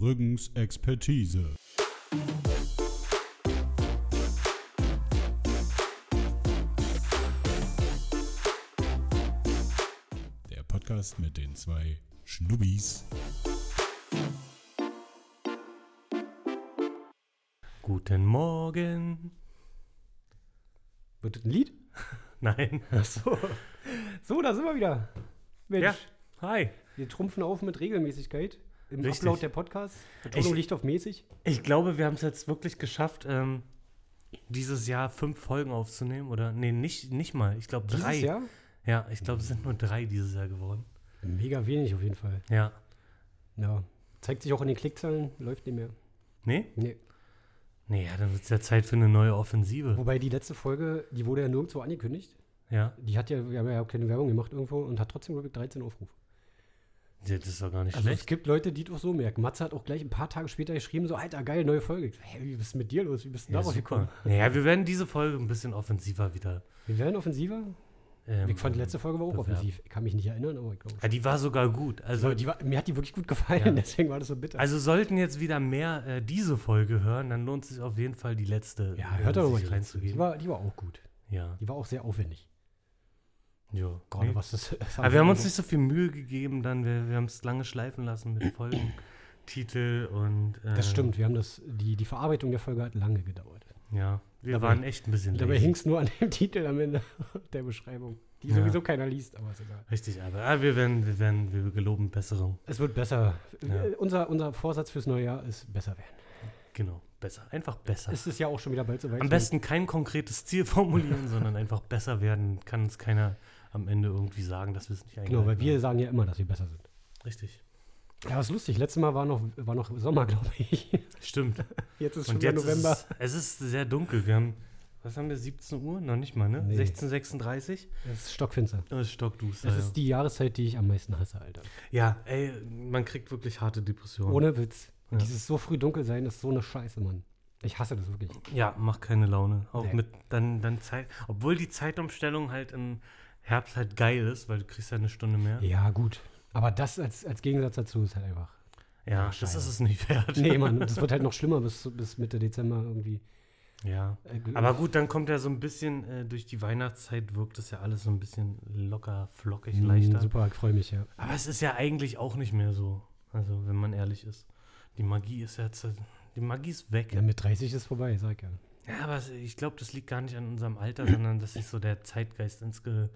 Brüggens Expertise. Der Podcast mit den zwei Schnubbis. Guten Morgen. Wird das ein Lied? Nein. So. So, da sind wir wieder. Mensch, Ja. Hi. wir trumpfen auf mit Regelmäßigkeit im Richtig. Upload der Podcast. Betonung Ich- liegt auf mäßig. Ich glaube, wir haben es jetzt wirklich geschafft, ähm, dieses Jahr fünf Folgen aufzunehmen. Oder, nee, nicht, nicht mal. Ich glaube drei. Dieses Jahr? Ja, ich glaube, es sind nur drei dieses Jahr geworden. Mega wenig auf jeden Fall. Ja. Ja. Zeigt sich auch in den Klickzahlen, läuft nicht mehr. Nee? Nee. Nee, ja, dann wird es ja Zeit für eine neue Offensive. Wobei die letzte Folge, die wurde ja nirgendwo angekündigt. Ja. Die hat ja, wir haben ja auch keine Werbung gemacht irgendwo und hat trotzdem, glaube ich, 13 Aufrufe. Das ist doch gar nicht Also es schlecht. gibt Leute, die es auch so merken. Matze hat auch gleich ein paar Tage später geschrieben, so, Alter, geil, neue Folge. Ich so, Hä, wie ist denn mit dir los? Wie bist du Ja, darauf gekommen? Naja, wir werden diese Folge ein bisschen offensiver wieder. Wir werden offensiver. Ähm, ich fand die letzte Folge war auch bewerben. offensiv. Ich kann mich nicht erinnern, aber ich glaube. Ja, die war sogar gut. Also, die war, mir hat die wirklich gut gefallen, Ja. deswegen war das so bitter. also sollten jetzt wieder mehr äh, diese Folge hören, dann lohnt es sich auf jeden Fall die letzte ja, äh, hört doch sich die letzte. Die war, die war auch gut. ja, Die war auch sehr aufwendig. Ja. Gerade Nee. was das. Aber wir haben uns nicht so viel Mühe gegeben, dann wir, wir haben es lange schleifen lassen mit Folgentitel und äh, Das stimmt, wir haben das. Die, die Verarbeitung der Folge hat lange gedauert. Ja, wir Dabei- waren echt ein bisschen Dabei hing es nur an dem Titel am Ende der Beschreibung, die Ja. sowieso keiner liest, aber ist egal. Richtig, aber ah, wir werden, wir werden, wir geloben Besserung. Es wird besser. Ja. Äh, Unser, unser Vorsatz fürs neue Jahr ist besser werden. Genau, besser, einfach besser. Es ist ja auch schon wieder bald soweit. Am besten kein konkretes Ziel formulieren, sondern einfach besser werden. Kann uns keiner am Ende irgendwie sagen, dass wir es nicht eingehalten Genau, weil wir haben. sagen ja immer, dass wir besser sind. Richtig, Ja, was lustig. Letztes Mal war noch, war noch Sommer, glaube ich. stimmt. Jetzt ist schon Und wieder jetzt November. ist es, ist sehr dunkel. Wir haben, was haben wir, 17 Uhr? Noch nicht mal, ne? Nee. 16.36 Es ist stockfinster. Es ist stockduster. Das ja. ist die Jahreszeit, die ich am meisten hasse, Alter. Ja, ey, man kriegt wirklich harte Depressionen. Ohne Witz. Ja. Dieses so früh dunkel sein ist so eine Scheiße, Mann. Ich hasse das wirklich. Ja, macht keine Laune. Auch Nee. mit dann, dann Zeit. Obwohl die Zeitumstellung halt im Herbst halt geil ist, weil du kriegst ja eine Stunde mehr. Ja, gut. Aber das als, als Gegensatz dazu ist halt einfach. Ja, das ist es nicht wert. Nee, Mann, das wird halt noch schlimmer bis, bis Mitte Dezember irgendwie. Ja. Äh, Aber gut, dann kommt ja so ein bisschen, äh, durch die Weihnachtszeit wirkt das ja alles so ein bisschen locker, flockig, mm, leichter. Super, ich freue mich, ja. Aber es ist ja eigentlich auch nicht mehr so. Also, wenn man ehrlich ist. Die Magie ist jetzt, äh, die Magie ist weg. ja. Mit 30 ist vorbei, sag ja. Ja, aber ich glaube, das liegt gar nicht an unserem Alter, sondern dass sich so der Zeitgeist insgesamt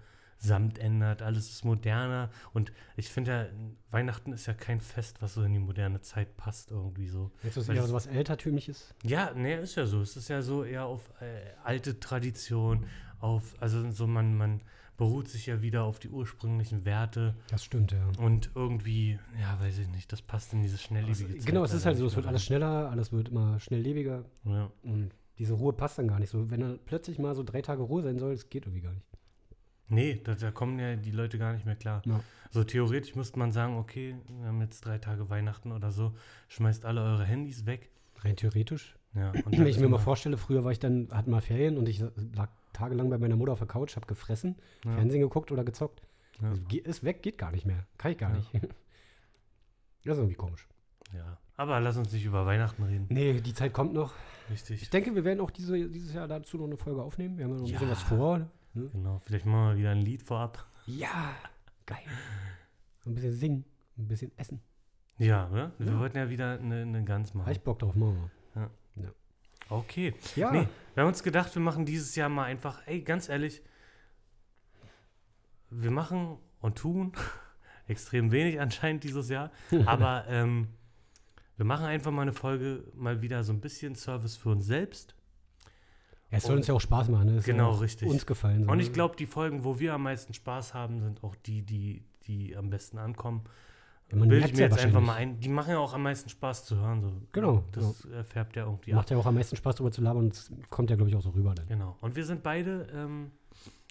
ändert. Alles ist moderner. Und ich finde ja, Weihnachten ist ja kein Fest, was so in die moderne Zeit passt, irgendwie so. Jetzt ist Weil eher so was Altertümliches. Ja, nee, ist ja so. Es ist ja so eher auf äh, alte Tradition, auf, also so man, man beruht sich ja wieder auf die ursprünglichen Werte Das stimmt, ja. und irgendwie, ja, weiß ich nicht, das passt in diese schnelllebige Also, Zeit. genau, es ist halt so, es wird alles schneller, alles wird immer schnelllebiger. Ja. und diese Ruhe passt dann gar nicht so. Wenn dann plötzlich mal so drei Tage Ruhe sein soll, das geht irgendwie gar nicht. Nee, da, da kommen ja die Leute gar nicht mehr klar. Ja. So theoretisch müsste man sagen, okay, wir haben jetzt drei Tage Weihnachten oder so, schmeißt alle eure Handys weg. Rein theoretisch. Ja, und Wenn ich mir mal vorstelle, früher war ich dann, hatte mal Ferien und ich lag tagelang bei meiner Mutter auf der Couch, habe gefressen, ja, Fernsehen geguckt oder gezockt. Ja. Also, ist weg, geht gar nicht mehr. Kann ich gar Ja. nicht. Das ist irgendwie komisch. ja. Aber lass uns nicht über Weihnachten reden. Nee, die Zeit kommt noch. Richtig. Ich denke, wir werden auch diese, dieses Jahr dazu noch eine Folge aufnehmen. Wir haben ja noch ein bisschen was vor. Genau, vielleicht machen wir wieder ein Lied vorab. Ja, geil. Ein bisschen singen, ein bisschen essen. Ja, oder? Wir Ja. wollten ja wieder eine, eine Gans Habe machen. ich Bock drauf, machen Okay. wir. Ja, Nee, wir haben uns gedacht, wir machen dieses Jahr mal einfach, ey, ganz ehrlich, wir machen und tun extrem wenig anscheinend dieses Jahr, aber ähm, wir machen einfach mal eine Folge, mal wieder so ein bisschen Service für uns selbst. Es soll uns ja auch Spaß machen. Ne? Es Genau, ja richtig. Uns gefallen. so, Und ich glaube, die Folgen, wo wir am meisten Spaß haben, sind auch die, die, die am besten ankommen. Ja, man Bilde ich mir ja jetzt einfach mal ein. Die machen ja auch am meisten Spaß zu hören. So. Genau, Das äh, färbt ja irgendwie ab. Macht ja auch am meisten Spaß, darüber zu labern. Und es kommt ja, glaube ich, auch so rüber dann. Genau. Und wir sind beide ähm,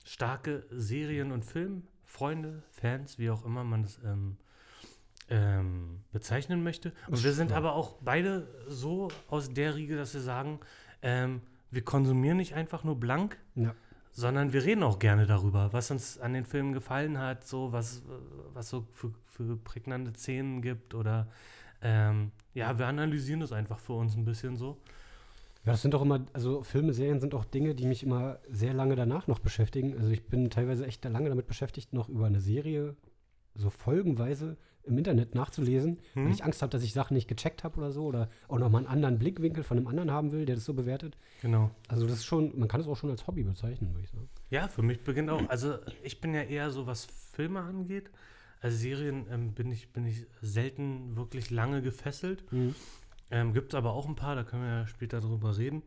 starke Serien- und Filmfreunde, Fans, wie auch immer man das ähm, ähm, bezeichnen möchte. Und wir sind Ja. aber auch beide so aus der Riege, dass wir sagen, ähm, wir konsumieren nicht einfach nur blank, Ja. sondern wir reden auch gerne darüber, was uns an den Filmen gefallen hat, so was, was so für, für prägnante Szenen gibt oder ähm, ja, wir analysieren das einfach für uns ein bisschen so. Ja, das sind doch immer, also Filme, Serien sind auch Dinge, die mich immer sehr lange danach noch beschäftigen. Also ich bin teilweise echt lange damit beschäftigt, noch über eine Serie so folgenweise im Internet nachzulesen, Hm? weil ich Angst habe, dass ich Sachen nicht gecheckt habe oder so oder auch nochmal einen anderen Blickwinkel von einem anderen haben will, der das so bewertet. Genau. Also das ist schon, man kann es auch schon als Hobby bezeichnen, würde ich sagen. Ja, für mich beginnt auch. Also ich bin ja eher so, was Filme angeht. Also Serien ähm, bin, ich, bin ich selten wirklich lange gefesselt. Ähm, Gibt es aber auch ein paar, da können wir ja später drüber reden.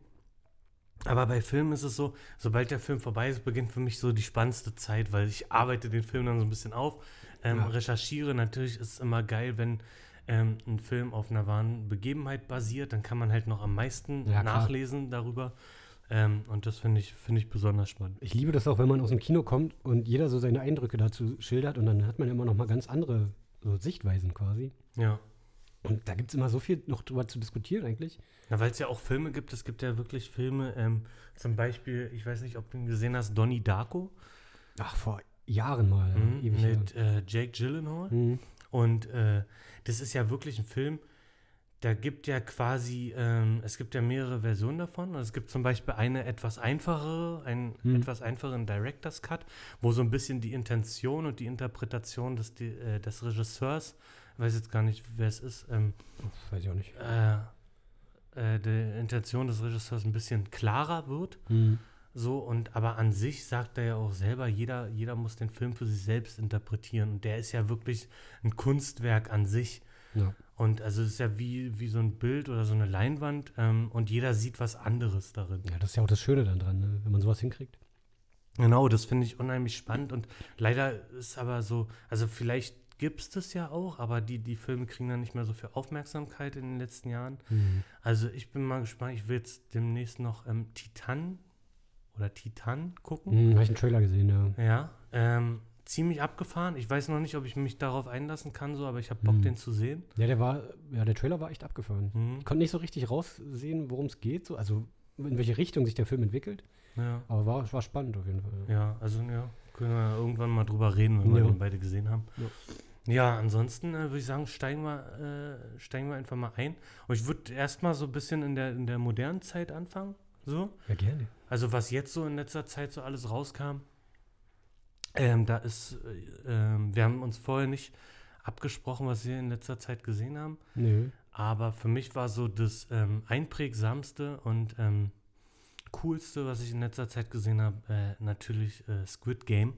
Aber bei Filmen ist es so, sobald der Film vorbei ist, beginnt für mich so die spannendste Zeit, weil ich arbeite den Film dann so ein bisschen auf, ähm, Ja. recherchiere. Natürlich ist es immer geil, wenn ähm, ein Film auf einer wahren Begebenheit basiert, dann kann man halt noch am meisten Ja, klar. nachlesen darüber. Ähm, und das finde ich, finde ich besonders spannend. Ich liebe das auch, wenn man aus dem Kino kommt und jeder so seine Eindrücke dazu schildert und dann hat man immer noch mal ganz andere so Sichtweisen quasi. Ja. Und da gibt es immer so viel noch drüber zu diskutieren eigentlich. Na, weil es ja auch Filme gibt, es gibt ja wirklich Filme, ähm, zum Beispiel, ich weiß nicht, ob du ihn gesehen hast, Donnie Darko Ach, vor Jahren mal. mhm, ewig mit äh, Jake Gyllenhaal. Mhm. Und äh, das ist ja wirklich ein Film, da gibt ja quasi, ähm, es gibt ja mehrere Versionen davon. Also es gibt zum Beispiel eine etwas einfachere, einen Mhm. etwas einfacheren Director's Cut, wo so ein bisschen die Intention und die Interpretation des, die, äh, des Regisseurs, ich weiß jetzt gar nicht, wer es ist, ähm, Weiß ich auch nicht. äh, äh, die Intention des Regisseurs ein bisschen klarer wird. Mhm. So, und aber an sich sagt er ja auch selber, jeder, jeder muss den Film für sich selbst interpretieren. Und der ist ja wirklich ein Kunstwerk an sich. Ja. Und also es ist ja wie, wie so ein Bild oder so eine Leinwand ähm, und jeder sieht was anderes darin. ja, das ist ja auch das Schöne dann dran, ne? wenn man sowas hinkriegt. Genau, das finde ich unheimlich spannend und leider ist aber so, also vielleicht gibt es das ja auch, aber die, die Filme kriegen dann nicht mehr so viel Aufmerksamkeit in den letzten Jahren. Also ich bin mal gespannt, ich will jetzt demnächst noch ähm, Titan oder Titan gucken. Mhm, Habe ich einen Trailer gesehen, ja. Ja, ähm, ziemlich abgefahren. Ich weiß noch nicht, ob ich mich darauf einlassen kann, so, aber ich habe Bock, Hm. den zu sehen. Ja, der war, ja, der Trailer war echt abgefahren. Mhm. Ich konnte nicht so richtig raussehen, worum es geht, so, also in welche Richtung sich der Film entwickelt. Ja, Aber war, war spannend auf jeden Fall. ja, also ja, können wir irgendwann mal drüber reden, wenn wir Ja. den beide gesehen haben. Ja. Ja, ansonsten äh, würde ich sagen, steigen wir, äh, steigen wir einfach mal ein. Und ich würde erstmal so ein bisschen in der, in der modernen Zeit anfangen. So. Ja, gerne. Also was jetzt so in letzter Zeit so alles rauskam, ähm, da ist, äh, ähm, wir haben uns vorher nicht abgesprochen, was wir in letzter Zeit gesehen haben. Nö. Aber für mich war so das ähm, einprägsamste und ähm, coolste, was ich in letzter Zeit gesehen habe, äh, natürlich äh, Squid Game.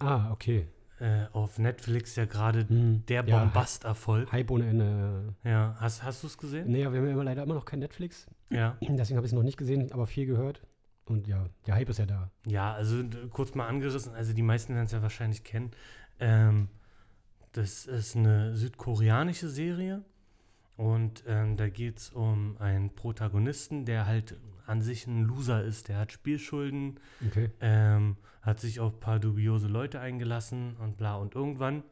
Ah, okay. Äh, auf Netflix ja gerade Hm. der Ja, Bombasterfolg. Hype ohne Ende. Ja, hast, hast du es gesehen? Nee, wir haben ja immer leider immer noch kein Netflix. Ja. Deswegen habe ich es noch nicht gesehen, aber viel gehört. Und ja, der Hype ist ja da. Ja, also d- kurz mal angerissen, also die meisten werden es ja wahrscheinlich kennen. Ähm, das ist eine südkoreanische Serie und ähm, da geht es um einen Protagonisten, der halt an sich ein Loser ist. Der hat Spielschulden, Okay. ähm, hat sich auf ein paar dubiose Leute eingelassen und bla. Und irgendwann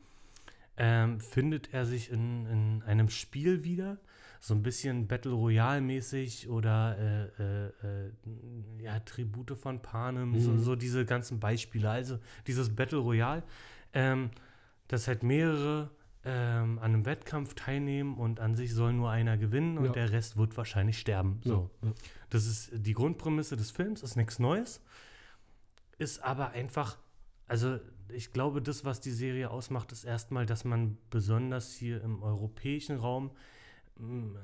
ähm, findet er sich in, in einem Spiel wieder, so ein bisschen Battle Royale-mäßig oder äh, äh, äh, ja, Tribute von Panem, so, Mhm. so diese ganzen Beispiele. Also dieses Battle Royale, ähm, dass halt mehrere ähm, an einem Wettkampf teilnehmen und an sich soll nur einer gewinnen und Ja. der Rest wird wahrscheinlich sterben. So. Ja. Das ist die Grundprämisse des Films, ist nichts Neues, ist aber einfach, also ich glaube, das, was die Serie ausmacht, ist erstmal, dass man besonders hier im europäischen Raum m,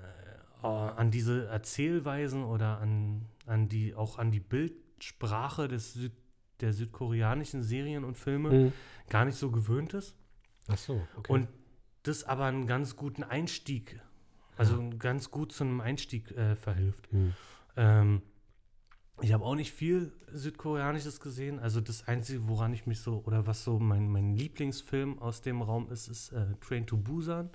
äh, an diese Erzählweisen oder an, an die, auch an die Bildsprache des Süd, der südkoreanischen Serien und Filme Hm. gar nicht so gewöhnt ist. Ach so, okay. Und das aber einen ganz guten Einstieg, also ganz gut zu einem Einstieg äh, verhilft. Hm. Ähm, ich habe auch nicht viel Südkoreanisches gesehen. Also das Einzige, woran ich mich so, oder was so mein, mein Lieblingsfilm aus dem Raum ist, ist äh, Train to Busan.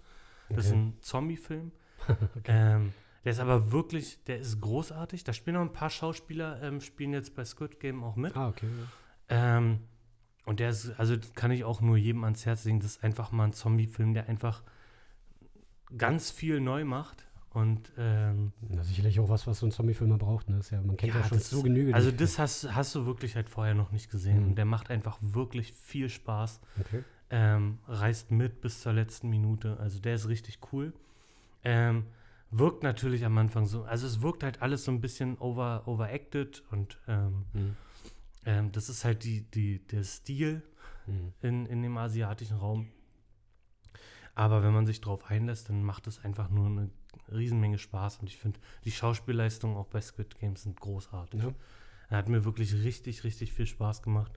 Das ist Okay. ein Zombie-Film. ähm, der ist aber wirklich, der ist großartig. Da spielen noch ein paar Schauspieler, ähm, spielen jetzt bei Squid Game auch mit. Ah, okay. Ähm, und der ist, also kann ich auch nur jedem ans Herz legen, das ist einfach mal ein Zombie-Film, der einfach ganz viel neu macht. Und ähm, ist sicherlich auch was, was so ein Zombie-Film braucht. Ne? Ja, man kennt ja, Ja, schon das so genügend. also das hast, hast du wirklich halt vorher noch nicht gesehen. Mhm. Und der macht einfach wirklich viel Spaß. Okay. Ähm, reißt mit bis zur letzten Minute. Also der ist richtig cool. Ähm, wirkt natürlich am Anfang so, also es wirkt halt alles so ein bisschen over, overacted und ähm, Mhm. Ähm, das ist halt die, die, der Stil Mhm. in, in dem asiatischen Raum. Aber wenn man sich darauf einlässt, dann macht es einfach nur eine Riesenmenge Spaß. Und ich finde, die Schauspielleistungen auch bei Squid Games sind großartig. Ja. Er hat mir wirklich richtig, richtig viel Spaß gemacht.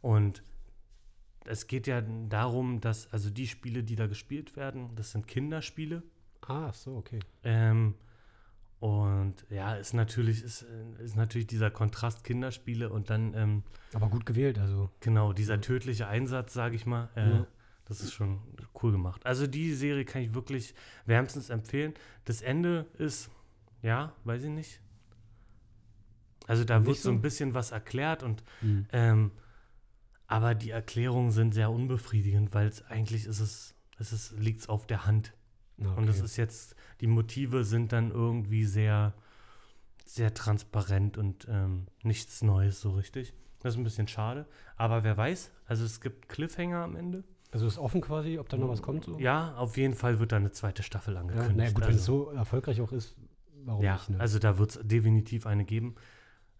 Und es geht ja darum, dass, also die Spiele, die da gespielt werden, das sind Kinderspiele. Ah, so, okay. Ähm, und ja, ist natürlich, ist, äh, ist natürlich dieser Kontrast Kinderspiele und dann ähm, Aber gut gewählt, also. Genau, dieser tödliche Einsatz, sage ich mal, äh, Ja. das ist schon cool gemacht. Also die Serie kann ich wirklich wärmstens empfehlen. Das Ende ist, ja, weiß ich nicht. Also da Nicht wird so so? ein bisschen was erklärt und Mhm. ähm, aber die Erklärungen sind sehr unbefriedigend, weil es eigentlich ist es, es ist, liegt es auf der Hand. Ah, Und es okay. ist jetzt, die Motive sind dann irgendwie sehr, sehr transparent und ähm, nichts Neues so richtig. Das ist ein bisschen schade. Aber wer weiß, also es gibt Cliffhanger am Ende. Also ist offen quasi, ob da noch was kommt so? Ja, auf jeden Fall wird da eine zweite Staffel Ja, angekündigt. naja, gut, wenn es also, so erfolgreich auch ist, warum ja, nicht? Ne? also da wird es definitiv eine geben.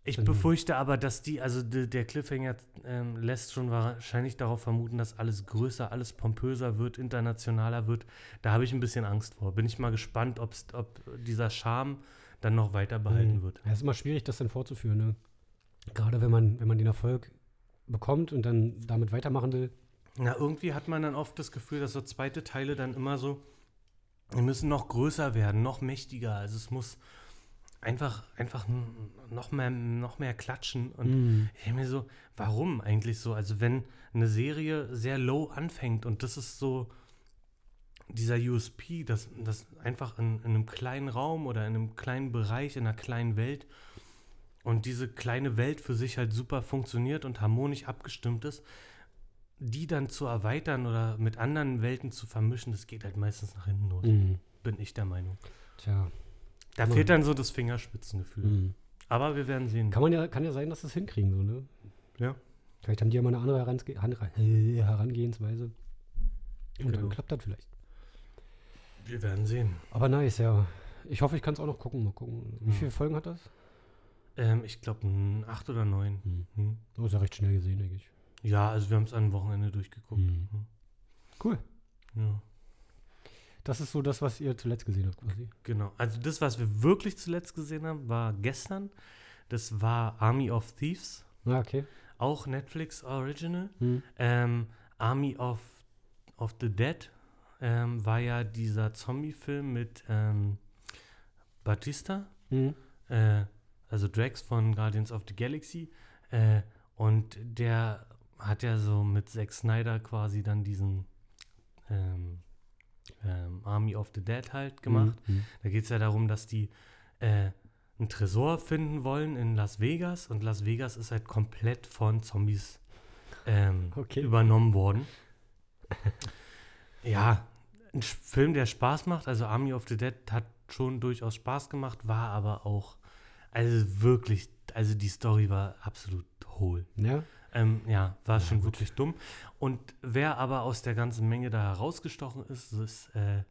Ich Dann- befürchte aber, dass die, also de, der Cliffhanger ähm, lässt schon wahrscheinlich darauf vermuten, dass alles größer, alles pompöser wird, internationaler wird. Da habe ich ein bisschen Angst vor. Bin ich mal gespannt, ob's, ob dieser Charme dann noch weiter behalten Mhm. wird. Ja, es ist immer schwierig, das dann fortzuführen, ne? Gerade wenn man, wenn man den Erfolg bekommt und dann damit weitermachen will. Na, irgendwie hat man dann oft das Gefühl, dass so zweite Teile dann immer so, die müssen noch größer werden, noch mächtiger. Also es muss einfach, einfach noch mehr, noch mehr klatschen. Und Mhm. ich denke mir so, warum eigentlich so? Also wenn eine Serie sehr low anfängt und das ist so dieser USP, dass das einfach in, in einem kleinen Raum oder in einem kleinen Bereich, in einer kleinen Welt und diese kleine Welt für sich halt super funktioniert und harmonisch abgestimmt ist, die dann zu erweitern oder mit anderen Welten zu vermischen, das geht halt meistens nach hinten los, Mhm. bin ich der Meinung. Tja. Da Mhm. fehlt dann so das Fingerspitzengefühl. Mhm. Aber wir werden sehen. Kann man ja, kann ja sein, dass sie es hinkriegen, so, ne? Ja. Vielleicht haben die ja mal eine andere Herange Herangehensweise. Und Genau. dann klappt das vielleicht. Wir werden sehen. Aber nice, ja. Ich hoffe, ich kann es auch noch gucken. Mal gucken. Wie Ja. viele Folgen hat das? Ähm, ich glaube, acht oder neun. Hm. Hm. Oh, ist ja recht schnell gesehen, denke ich. Ja, also wir haben es am Wochenende durchgeguckt. Hm. Hm. Cool. Ja, Das ist so das, was ihr zuletzt gesehen habt, quasi. genau. Also das, was wir wirklich zuletzt gesehen haben, war gestern. Das war Army of Thieves, Ah, okay. auch Netflix Original. Hm. Ähm, Army of, of the Dead ähm, war ja dieser Zombie-Film mit ähm, Batista, Hm. äh, also Drax von Guardians of the Galaxy. Äh, und der hat ja so mit Zack Snyder quasi dann diesen ähm, ähm, Army of the Dead halt gemacht. Hm. Da geht es ja darum, dass die äh, einen Tresor finden wollen in Las Vegas und Las Vegas ist halt komplett von Zombies ähm, Okay. übernommen worden. ja, ein Film, der Spaß macht. Also Army of the Dead hat schon durchaus Spaß gemacht, war aber auch, also wirklich, also die Story war absolut hohl. Ja. Ähm, ja, war schon wirklich dumm. Und wer aber aus der ganzen Menge da herausgestochen ist, ist äh,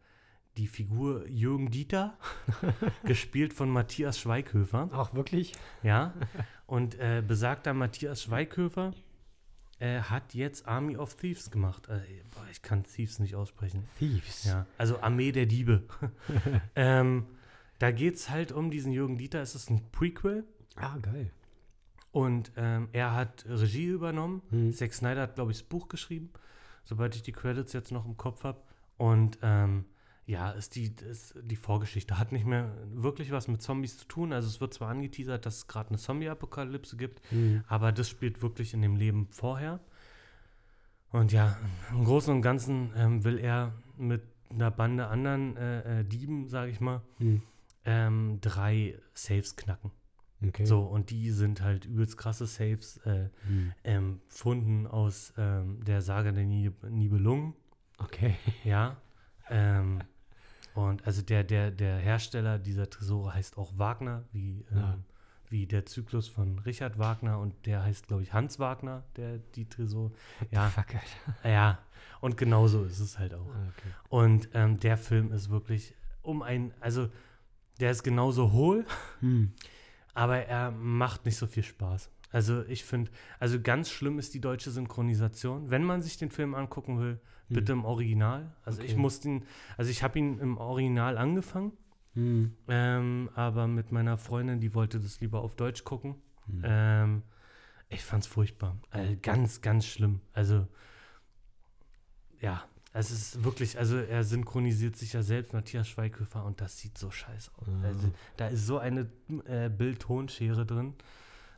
die Figur Jürgen Dieter, gespielt von Matthias Schweighöfer. Ach, wirklich? Ja, und äh, besagter Matthias Schweighöfer äh, hat jetzt Army of Thieves gemacht. Äh, boah, ich kann Thieves nicht aussprechen. Thieves. Ja, also Armee der Diebe. ähm, da geht es halt um diesen Jürgen Dieter. Es ist ein Prequel. Ah, geil. Und ähm, er hat Regie übernommen. Hm. Zack Snyder hat, glaube ich, das Buch geschrieben, sobald ich die Credits jetzt noch im Kopf habe. Und ähm, ja, ist die, ist die Vorgeschichte. Hat nicht mehr wirklich was mit Zombies zu tun. Also es wird zwar angeteasert, dass es gerade eine Zombie-Apokalypse gibt, Hm. aber das spielt wirklich in dem Leben vorher. Und ja, im Großen und Ganzen ähm, will er mit einer Bande anderen äh, äh, Dieben, sage ich mal, Hm. ähm, drei Saves knacken. Okay. So, und die sind halt übelst krasse Saves, äh, Hm. ähm, Funden aus ähm, der Saga der Nib Nibelungen, Okay. ja. ähm, und also der, der, der Hersteller dieser Tresore heißt auch Wagner, wie, ähm, Ja. wie der Zyklus von Richard Wagner und der heißt, glaube ich, Hans Wagner, der die Tresore. Ja, Fuck, Alter. ja. Und genauso ist es halt auch. Ah, okay. Und ähm, der Film ist wirklich um ein, also der ist genauso hohl, Hm. Aber er macht nicht so viel Spaß. Also ich finde, also ganz schlimm ist die deutsche Synchronisation. Wenn man sich den Film angucken will, bitte im Original. Also ich Okay. musste ihn, also ich habe ihn im Original angefangen, Hm. ähm, aber mit meiner Freundin, die wollte das lieber auf Deutsch gucken. Hm. Ähm, ich fand's furchtbar. Also ganz, ganz schlimm. Also, ja, es ist wirklich, also er synchronisiert sich ja selbst, Matthias Schweighöfer, und das sieht so scheiße aus. Ah. Also, da ist so eine äh, Bild-Ton-Schere drin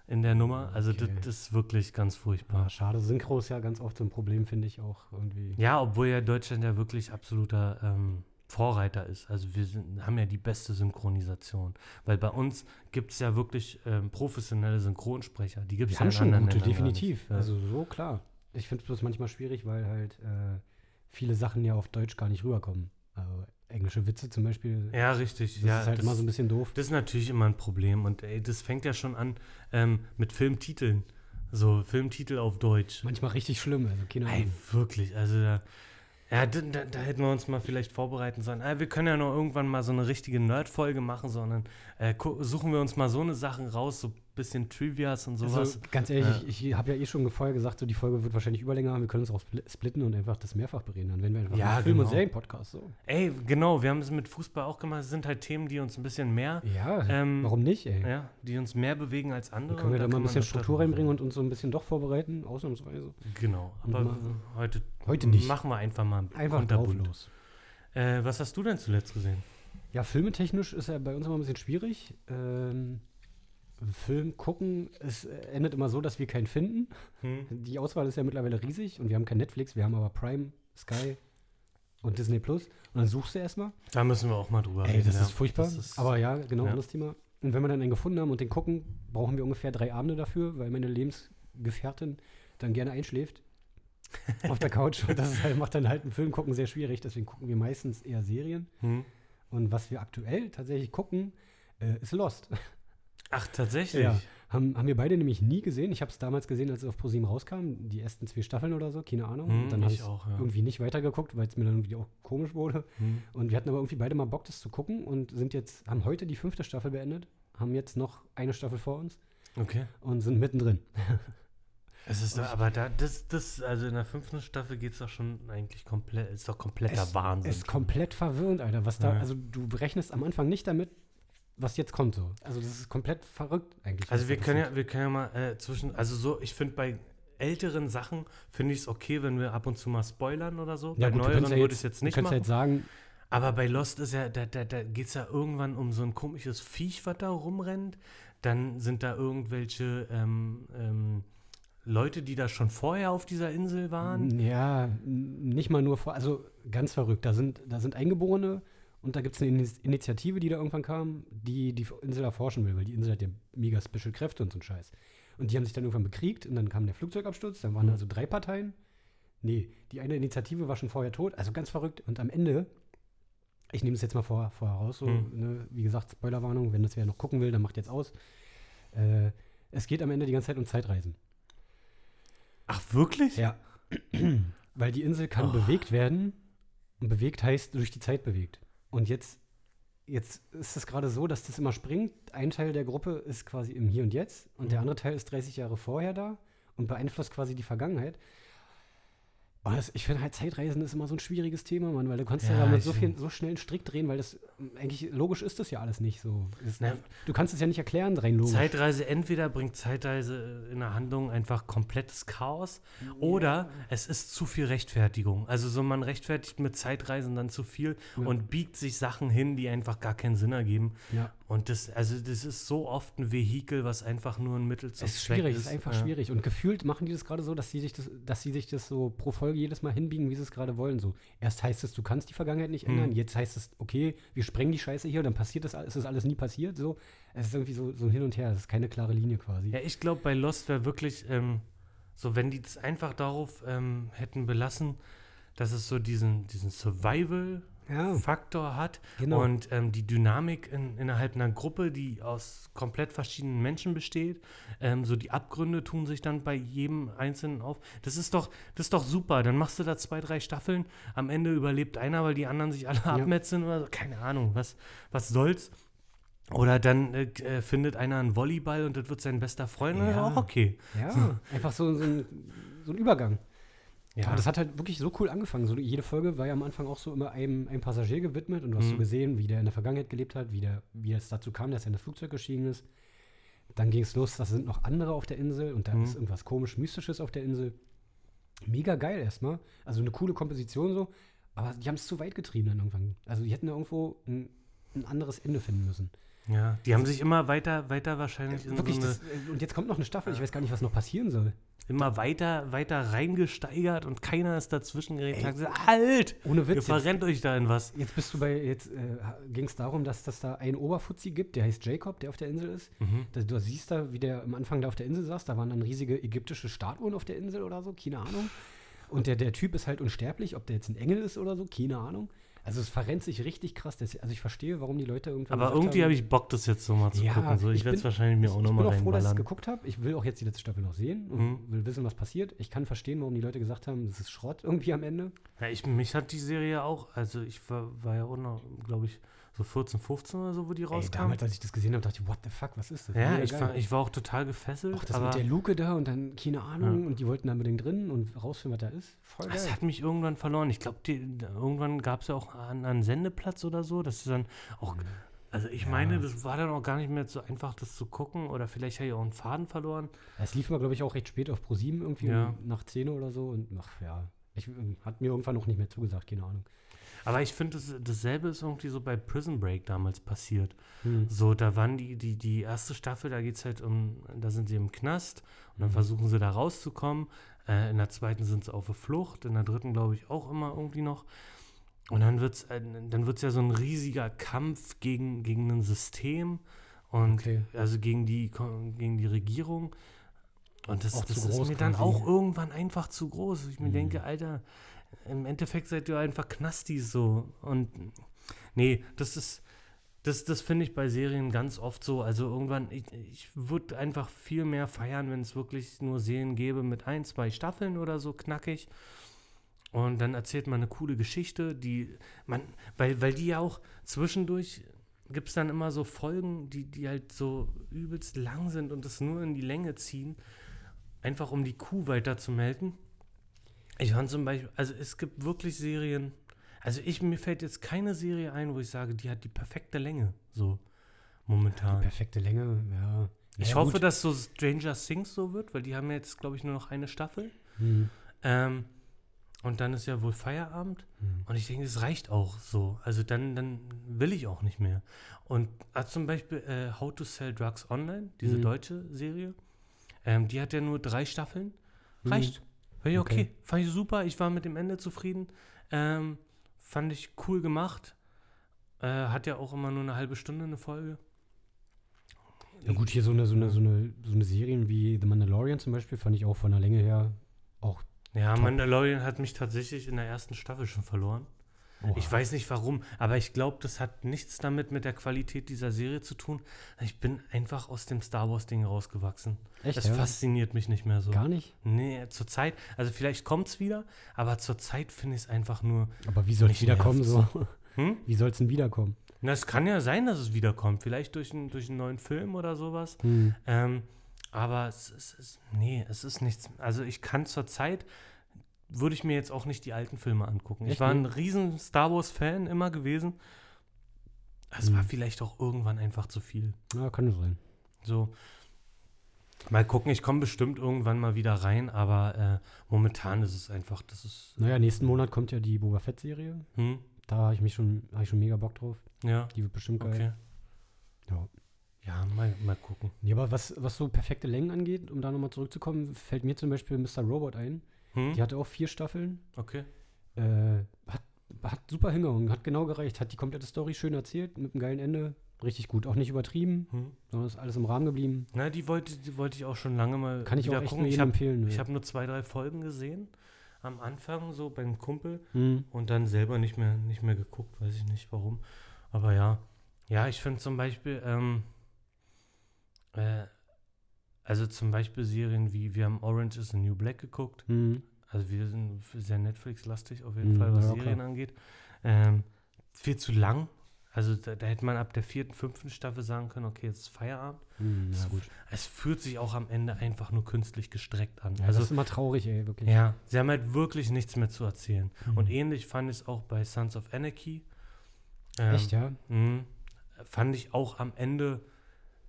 in der Nummer. Also, Okay. das ist wirklich ganz furchtbar. Ah, schade, Synchro ist ja ganz oft so ein Problem, finde ich auch irgendwie. Ja, obwohl ja Deutschland ja wirklich absoluter ähm, Vorreiter ist. Also wir sind, haben ja die beste Synchronisation. Weil bei uns gibt es ja wirklich ähm, professionelle Synchronsprecher. Die gibt es ja haben in schon anderen gute, Ländern definitiv. Ja. Also so klar. Ich finde es bloß manchmal schwierig, weil halt äh, viele Sachen ja auf Deutsch gar nicht rüberkommen. Also englische Witze zum Beispiel. ja, richtig. das ja, ist halt das, immer so ein bisschen doof. das ist natürlich immer ein Problem. Und ey, das fängt ja schon an ähm, mit Filmtiteln. So Filmtitel auf Deutsch. Manchmal richtig schlimm. Also keine Ey, Ahnung. wirklich, also da, ja, da, da, da hätten wir uns mal vielleicht vorbereiten sollen. Äh, wir können ja noch irgendwann mal so eine richtige Nerd-Folge machen, sondern äh, suchen wir uns mal so eine Sachen raus, so ein bisschen Trivias und sowas. Also, ganz ehrlich, Ja. ich, ich habe ja eh schon vorher gesagt, so die Folge wird wahrscheinlich überlänger haben. Wir können uns auch spli- splitten und einfach das mehrfach bereden. Dann werden wir einfach Ja, Film- und genau. Serien-Podcast. So. Ey, genau, wir haben es mit Fußball auch gemacht. Es sind halt Themen, die uns ein bisschen mehr, Ja, Ähm, warum nicht, ey? ja, die uns mehr bewegen als andere. Dann können wir und da mal ein bisschen Struktur reinbringen und uns so ein bisschen doch vorbereiten, ausnahmsweise. Genau, Und aber heute, Heute nicht. machen wir einfach mal Einfach drauf kunterbunt. los. Äh, was hast du denn zuletzt gesehen? Ja, filmetechnisch ist ja bei uns immer ein bisschen schwierig. Ähm, Film gucken, es endet immer so, dass wir keinen finden. Hm? Die Auswahl ist ja mittlerweile riesig und wir haben kein Netflix, wir haben aber Prime, Sky und Disney Plus. Und dann suchst du erstmal. Da müssen wir auch mal drüber Ey, das ja. ist furchtbar. Das ist- aber ja, genau, ja. anderes Thema. Und wenn wir dann einen gefunden haben und den gucken, brauchen wir ungefähr drei Abende dafür, weil meine Lebensgefährtin dann gerne einschläft auf der Couch. Und das halt, macht dann halt einen Film gucken sehr schwierig. Deswegen gucken wir meistens eher Serien. Hm? Und was wir aktuell tatsächlich gucken, äh, ist Lost. Ach, tatsächlich? Ja. Haben, haben wir beide nämlich nie gesehen. Ich habe es damals gesehen, als es auf ProSieben rauskam, die ersten zwei Staffeln oder so, keine Ahnung. Hm, und dann habe ich ich auch, ja. irgendwie nicht weitergeguckt, weil es mir dann irgendwie auch komisch wurde. Hm. Und wir hatten aber irgendwie beide mal Bock, das zu gucken und sind jetzt, haben heute die fünfte Staffel beendet, haben jetzt noch eine Staffel vor uns Okay. und sind mittendrin. Es ist doch, aber da, das, das, also in der fünften Staffel geht es doch schon eigentlich komplett, ist doch kompletter Es Wahnsinn. ist komplett verwirrend, Alter. Was da, Ja. also du berechnest am Anfang nicht damit, was jetzt kommt so. Also das ist komplett verrückt eigentlich. also wir können ja, wir können ja mal äh, zwischen, also so, ich finde bei älteren Sachen finde ich es okay, wenn wir ab und zu mal spoilern oder so. Ja, bei gut, du neueren ja würde jetzt, ich jetzt du nicht ja machen. jetzt sagen, Aber bei Lost ist ja, da, da, da geht es ja irgendwann um so ein komisches Viech, was da rumrennt. Dann sind da irgendwelche ähm, ähm, Leute, die da schon vorher auf dieser Insel waren. Ja, nicht mal nur vor, also ganz verrückt. Da sind, da sind Eingeborene und da gibt es eine Ini- Initiative, die da irgendwann kam, die die Insel erforschen will, weil die Insel hat ja mega Special Kräfte und so ein Scheiß. Und die haben sich dann irgendwann bekriegt und dann kam der Flugzeugabsturz, dann waren Mhm. also drei Parteien. Nee, die eine Initiative war schon vorher tot, also ganz verrückt. Und am Ende, ich nehme es jetzt mal vor, vorher raus, so, Mhm. ne, wie gesagt, Spoilerwarnung, wenn das wer noch gucken will, dann macht jetzt aus. Äh, es geht am Ende die ganze Zeit um Zeitreisen. Ach, wirklich? Ja. Weil die Insel kann Oh. bewegt werden. Und bewegt heißt durch die Zeit bewegt. Und jetzt, jetzt ist es gerade so, dass das immer springt. Ein Teil der Gruppe ist quasi im Hier und Jetzt und der Mhm. andere Teil ist 30 Jahre vorher da und beeinflusst quasi die Vergangenheit. Das, ich finde halt, Zeitreisen ist immer so ein schwieriges Thema, Mann, weil du kannst ja, Ja, ich so, viel, so schnell einen Strick drehen, weil das eigentlich logisch ist das ja alles nicht so. Es, Na, du kannst es ja nicht erklären, rein logisch. Zeitreise, entweder bringt Zeitreise in der Handlung einfach komplettes Chaos oder es ist zu viel Rechtfertigung. Also so man rechtfertigt mit Zeitreisen dann zu viel Ja. und biegt sich Sachen hin, die einfach gar keinen Sinn ergeben. Ja. Und das, also das ist so oft ein Vehikel, was einfach nur ein Mittel zum Es ist Zweck schwierig, es ist einfach ja. schwierig. Und gefühlt machen die das gerade so, dass sie sich das, dass sie sich das so pro Folge jedes Mal hinbiegen, wie sie es gerade wollen. So, erst heißt es, du kannst die Vergangenheit nicht ändern, Hm. jetzt heißt es, okay, wir sprengen die Scheiße hier, dann passiert das, ist alles nie passiert. So, es ist irgendwie so, so ein Hin und Her, es ist keine klare Linie quasi. Ja, ich glaube, bei Lost wäre wirklich ähm, so, wenn die das einfach darauf ähm, hätten belassen, dass es so diesen, diesen Faktor hat Genau. und ähm, die Dynamik in, innerhalb einer Gruppe, die aus komplett verschiedenen Menschen besteht, ähm, so die Abgründe tun sich dann bei jedem Einzelnen auf. Das ist doch, das ist doch super. Dann machst du da zwei, drei Staffeln. Am Ende überlebt einer, weil die anderen sich alle abmetzeln oder so. Keine Ahnung, was, was soll's. Oder dann äh, äh, findet einer einen Volleyball und das wird sein bester Freund. Ja. Ja. Auch okay. Ja, einfach so, so, ein, so ein Übergang. Ja, Aber das hat halt wirklich so cool angefangen. So, jede Folge war ja am Anfang auch so immer einem, einem Passagier gewidmet und du hast so Mhm. gesehen, wie der in der Vergangenheit gelebt hat, wie, der, wie es dazu kam, dass er in das Flugzeug gestiegen ist. Dann ging es los, das sind noch andere auf der Insel und da Mhm. ist irgendwas komisch Mystisches auf der Insel. Mega geil erstmal. Also eine coole Komposition so, aber die haben es zu weit getrieben dann irgendwann. Also die hätten da irgendwo ein, ein anderes Ende finden müssen. Ja, die haben sich immer weiter, weiter wahrscheinlich in Wirklich, so eine, das, äh, und jetzt kommt noch eine Staffel, ich weiß gar nicht, was noch passieren soll. immer weiter, weiter reingesteigert und keiner ist dazwischen geredet. Hat gesagt, halt! Ohne Ihr Witz. Jetzt, verrennt euch da in was. jetzt bist du bei, jetzt äh, ging es darum, dass das da einen Oberfuzzi gibt, der heißt Jacob, der auf der Insel ist. Mhm. Da, du siehst da, wie der am Anfang da auf der Insel saß, da waren dann riesige ägyptische Statuen auf der Insel oder so, keine Ahnung. Und der, der Typ ist halt unsterblich, ob der jetzt ein Engel ist oder so, keine Ahnung. Also es verrennt sich richtig krass. Das, also ich verstehe, warum die Leute irgendwann Aber irgendwie habe ich Bock, das jetzt so mal zu Ja, gucken. So, ich ich werde es wahrscheinlich mir auch ich bin nochmal auch froh, dass ich es reinballern. geguckt habe. Ich will auch jetzt die letzte Staffel noch sehen und Mhm. will wissen, was passiert. Ich kann verstehen, warum die Leute gesagt haben, das ist Schrott irgendwie am Ende. Ja, ich, mich hat die Serie auch, also ich war, war ja auch noch, glaube ich, so 14, 15 oder so, wo die Ey, rauskam. damals, als ich das gesehen habe, dachte ich, what the fuck, was ist das? ja, ich war, ich war auch total gefesselt. Ach, das aber mit der Luke da und dann keine Ahnung und die wollten da unbedingt drin und rausfinden, was da ist. Voll geil. es hat mich irgendwann verloren. Ich glaube, irgendwann gab es ja auch einen, einen Sendeplatz oder so. Das ist dann auch, also ich Ja. meine, das war dann auch gar nicht mehr so einfach, das zu gucken. Oder vielleicht habe ich auch einen Faden verloren. Es lief mal, glaube ich, auch recht spät auf Pro7 irgendwie Ja. um, nach 10 oder so und ach ja, ich, ähm, hat mir irgendwann noch nicht mehr zugesagt, keine Ahnung. Aber ich finde, das, dasselbe ist irgendwie so bei Prison Break damals passiert. Hm. So, da waren die, die, die erste Staffel, da geht es halt um, da sind sie im Knast und dann Mhm. versuchen sie da rauszukommen. Äh, in der zweiten sind sie auf der Flucht, in der dritten glaube ich auch immer irgendwie noch. Und dann wird es äh, dann wird's ja so ein riesiger Kampf gegen, gegen ein System und Okay. also gegen die, gegen die Regierung. Und das, das ist mir dann auch irgendwann einfach zu groß. Ich mir Mhm. denke, Alter, im Endeffekt seid ihr einfach Knastis so. Und nee, das ist, das, das finde ich bei Serien ganz oft so. Also irgendwann, ich, ich würde einfach viel mehr feiern, wenn es wirklich nur Serien gäbe mit ein, zwei Staffeln oder so knackig. Und dann erzählt man eine coole Geschichte, die man, weil, weil die ja auch zwischendurch gibt es dann immer so Folgen, die, die halt so übelst lang sind und das nur in die Länge ziehen, einfach um die Kuh weiter zu melken. Ich fand zum Beispiel, also es gibt wirklich Serien, also ich, mir fällt jetzt keine Serie ein, wo ich sage, die hat die perfekte Länge, so momentan. Perfekte Länge, ja. ich Ja, hoffe, gut. dass so Stranger Things so wird, weil die haben jetzt, glaube ich, nur noch eine Staffel. Hm. Ähm, und dann ist ja wohl Feierabend. Hm. Und ich denke, es reicht auch so. Also dann, dann will ich auch nicht mehr. Und also zum Beispiel äh, How to Sell Drugs Online, diese Mhm. deutsche Serie, ähm, die hat ja nur drei Staffeln. Reicht. Fand ich okay. Okay. Fand ich super. Ich war mit dem Ende zufrieden. Ähm, fand ich cool gemacht. Äh, hat ja auch immer nur eine halbe Stunde eine Folge. Ja gut, hier so eine, so eine, so eine, so eine Serien wie The Mandalorian zum Beispiel fand ich auch von der Länge her auch. Ja, Top. Mandalorian hat mich tatsächlich in der ersten Staffel schon verloren. Oha. Ich weiß nicht warum, aber ich glaube, das hat nichts damit mit der Qualität dieser Serie zu tun. Ich bin einfach aus dem Star Wars-Ding rausgewachsen. Echt, Das ja? fasziniert mich nicht mehr so. Gar nicht? Nee, zur Zeit, also vielleicht kommt es wieder, aber zur Zeit finde ich es einfach nur. Aber wie soll es wiederkommen so? Hm? Wie soll es denn wiederkommen? Na, es kann ja sein, dass es wiederkommt. Vielleicht durch, ein, durch einen neuen Film oder sowas. Hm. Ähm, aber es, es ist, nee, es ist nichts. Also ich kann zur Zeit, würde ich mir jetzt auch nicht die alten Filme angucken. ich Echt war ein riesen Star Wars-Fan immer gewesen. Es Hm. war vielleicht auch irgendwann einfach zu viel. Ja, kann sein. So. Mal gucken, ich komme bestimmt irgendwann mal wieder rein, aber äh, momentan ist es einfach, das ist. Naja, nächsten Monat kommt ja die Boba Fett-Serie. Hm? Da habe ich mich schon, habe ich schon mega Bock drauf. Ja, Die wird bestimmt geil. okay. Ja. Ja, mal, mal gucken. Nee, aber was, was so perfekte Längen angeht, um da nochmal zurückzukommen, fällt mir zum Beispiel Mr. Robot ein. Hm? Die hatte auch vier Staffeln. Okay. Äh, hat, hat super hingehauen, hat genau gereicht, hat die komplette Story schön erzählt, mit einem geilen Ende. Richtig gut. Auch nicht übertrieben, Hm? sondern ist alles im Rahmen geblieben. Na, die wollte, die wollte ich auch schon lange mal Kann ich auch echt gucken. nur Ich habe empfehlen. Ich ja. habe nur zwei, drei Folgen gesehen. am Anfang, so beim Kumpel, Mhm. und dann selber nicht mehr, nicht mehr geguckt, weiß ich nicht warum. Aber ja, ja, ich finde zum Beispiel, ähm, äh, also zum Beispiel Serien wie, wir haben Orange is the New Black geguckt. Mhm. Also wir sind sehr Netflix-lastig auf jeden Mhm, Fall, was ja, Serien klar. angeht. Ähm, viel zu lang. Also da, da hätte man ab der vierten, fünften Staffel sagen können, okay, jetzt ist Feierabend. Mhm, Es-. Es fühlt sich auch am Ende einfach nur künstlich gestreckt an. Ja, also das ist immer traurig, ey, wirklich. ja, sie haben halt wirklich nichts mehr zu erzählen. Mhm. Und ähnlich fand ich es auch bei Sons of Anarchy. Ähm, Echt, ja? mh, fand ich auch am Ende,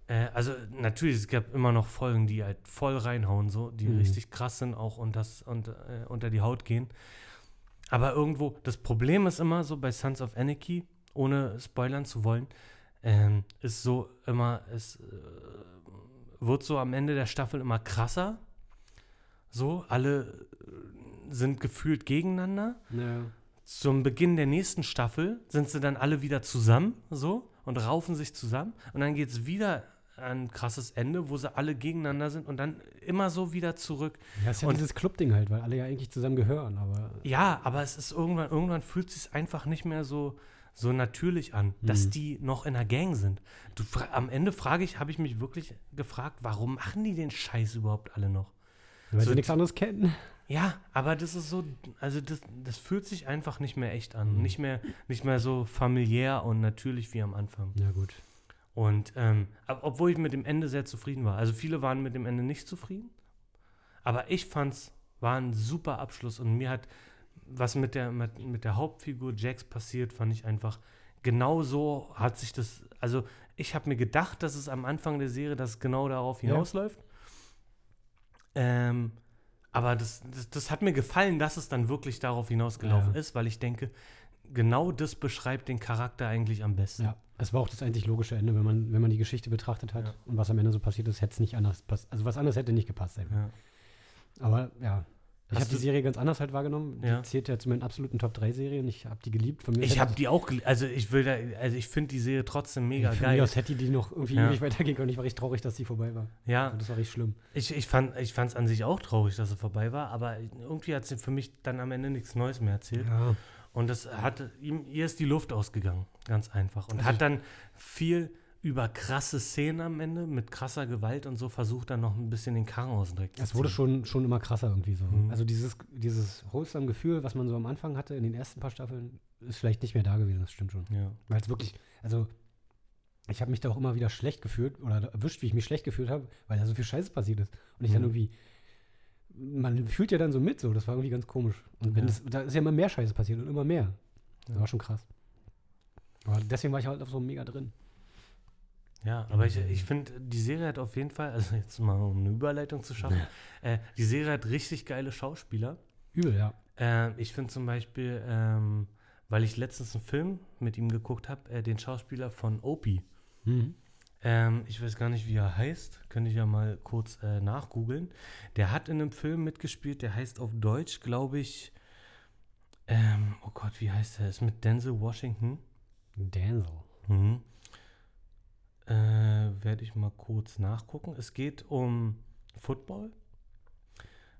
äh, also natürlich, es gab immer noch Folgen, die halt voll reinhauen, so, die Mhm. richtig krass sind, auch und das, und, äh, unter die Haut gehen. Aber irgendwo, das Problem ist immer so bei Sons of Anarchy, ohne spoilern zu wollen, ähm, ist so immer, es äh, wird so am Ende der Staffel immer krasser. So, alle äh, sind gefühlt gegeneinander Ja. zum Beginn der nächsten Staffel sind sie dann alle wieder zusammen, so, und raufen sich zusammen. Und dann geht es wieder ein krasses Ende, wo sie alle gegeneinander sind und dann immer so wieder zurück. Ja, ist ja Und- dieses Club-Ding halt, weil alle ja eigentlich zusammen gehören, aber. Ja, aber es ist irgendwann, irgendwann fühlt es sich einfach nicht mehr so, so natürlich an, dass Mhm. die noch in der Gang sind. Du, am Ende frage ich, habe ich mich wirklich gefragt, warum machen die den Scheiß überhaupt alle noch? Weil So- sie nichts anderes kennen. Ja, aber das ist so, also das, das fühlt sich einfach nicht mehr echt an. Mhm. Nicht, mehr, nicht mehr so familiär und natürlich wie am Anfang. Ja, gut. Und ähm, ob- obwohl ich mit dem Ende sehr zufrieden war. Also viele waren mit dem Ende nicht zufrieden. Aber ich fand's, war ein super Abschluss und mir hat, was mit der, mit, mit der Hauptfigur Jax passiert, fand ich einfach, genau so hat sich das, also ich habe mir gedacht, dass es am Anfang der Serie, dass genau darauf Ja. hinausläuft. Ähm, aber das, das, das hat mir gefallen, dass es dann wirklich darauf hinausgelaufen Ja. ist, weil ich denke, genau das beschreibt den Charakter eigentlich am besten. Ja, es war auch das einzig logische Ende, wenn man, wenn man die Geschichte betrachtet hat Ja. und was am Ende so passiert ist, hätte es nicht anders passiert. Also was anderes hätte nicht gepasst. Ja. Aber ja, ich habe die Serie ganz anders halt wahrgenommen. Die zählt ja zu meinen absoluten Top-3-Serien. Ich habe die geliebt. Von mir Ich habe die auch, gel- also ich will da, also ich finde die Serie trotzdem mega Von geil. mir aus hätte die noch irgendwie ewig weitergehen können. Ich war richtig traurig, dass die vorbei war. Ja, Also das war richtig schlimm. ich, ich fand es an sich auch traurig, dass sie vorbei war, aber irgendwie hat sie für mich dann am Ende nichts Neues mehr erzählt. Ja. Und das hatte, ihm, ihr ist die Luft ausgegangen, ganz einfach. Und Also hat dann viel über krasse Szenen am Ende mit krasser Gewalt und so versucht dann noch ein bisschen den Karren aus dem Es wurde schon, schon immer krasser irgendwie so. Mhm. Also dieses, dieses wholesome Gefühl, was man so am Anfang hatte in den ersten paar Staffeln, ist vielleicht nicht mehr da gewesen, das stimmt schon. Ja. Weil es wirklich, also ich habe mich da auch immer wieder schlecht gefühlt oder erwischt, wie ich mich schlecht gefühlt habe, weil da so viel Scheiße passiert ist. Und ich dann Mhm. irgendwie, man fühlt ja dann so mit, so, das war irgendwie ganz komisch. Und wenn Ja. das, da ist ja immer mehr Scheiße passiert und immer mehr. Das Ja. war schon krass. Aber deswegen war ich halt auf so mega drin. Ja, aber ich, ich finde, die Serie hat auf jeden Fall, also jetzt mal um eine Überleitung zu schaffen, äh, die Serie hat richtig geile Schauspieler. Übel, ja. Ähm, ich finde zum Beispiel, ähm, weil ich letztens einen Film mit ihm geguckt habe, äh, den Schauspieler von Opie. Mhm. Ähm, ich weiß gar nicht, wie er heißt. Könnte ich ja mal kurz äh, nachgoogeln. Der hat in einem Film mitgespielt, der heißt auf Deutsch, glaube ich, ähm, oh Gott, wie heißt der? Ist mit Denzel Washington. Denzel. Mhm. Äh, Werde ich mal kurz nachgucken. Es geht um Football.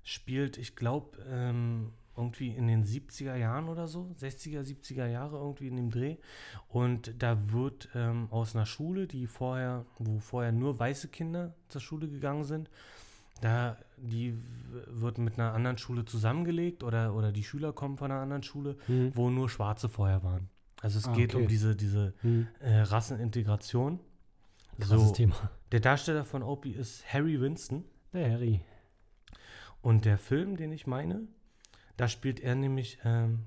Spielt, ich glaube, ähm, irgendwie in den 70er Jahren oder so, 60er, 70er Jahre irgendwie in dem Dreh. Und da wird ähm, aus einer Schule, die vorher, wo vorher nur weiße Kinder zur Schule gegangen sind, da die wird mit einer anderen Schule zusammengelegt oder, oder die Schüler kommen von einer anderen Schule, Mhm. wo nur Schwarze vorher waren. Also es Ah, geht okay. um diese, diese Mhm. äh, Rassenintegration. Krasses So, Thema. der Darsteller von Opie ist Harry Winston. Der Harry. Und der Film, den ich meine, da spielt er nämlich, ähm,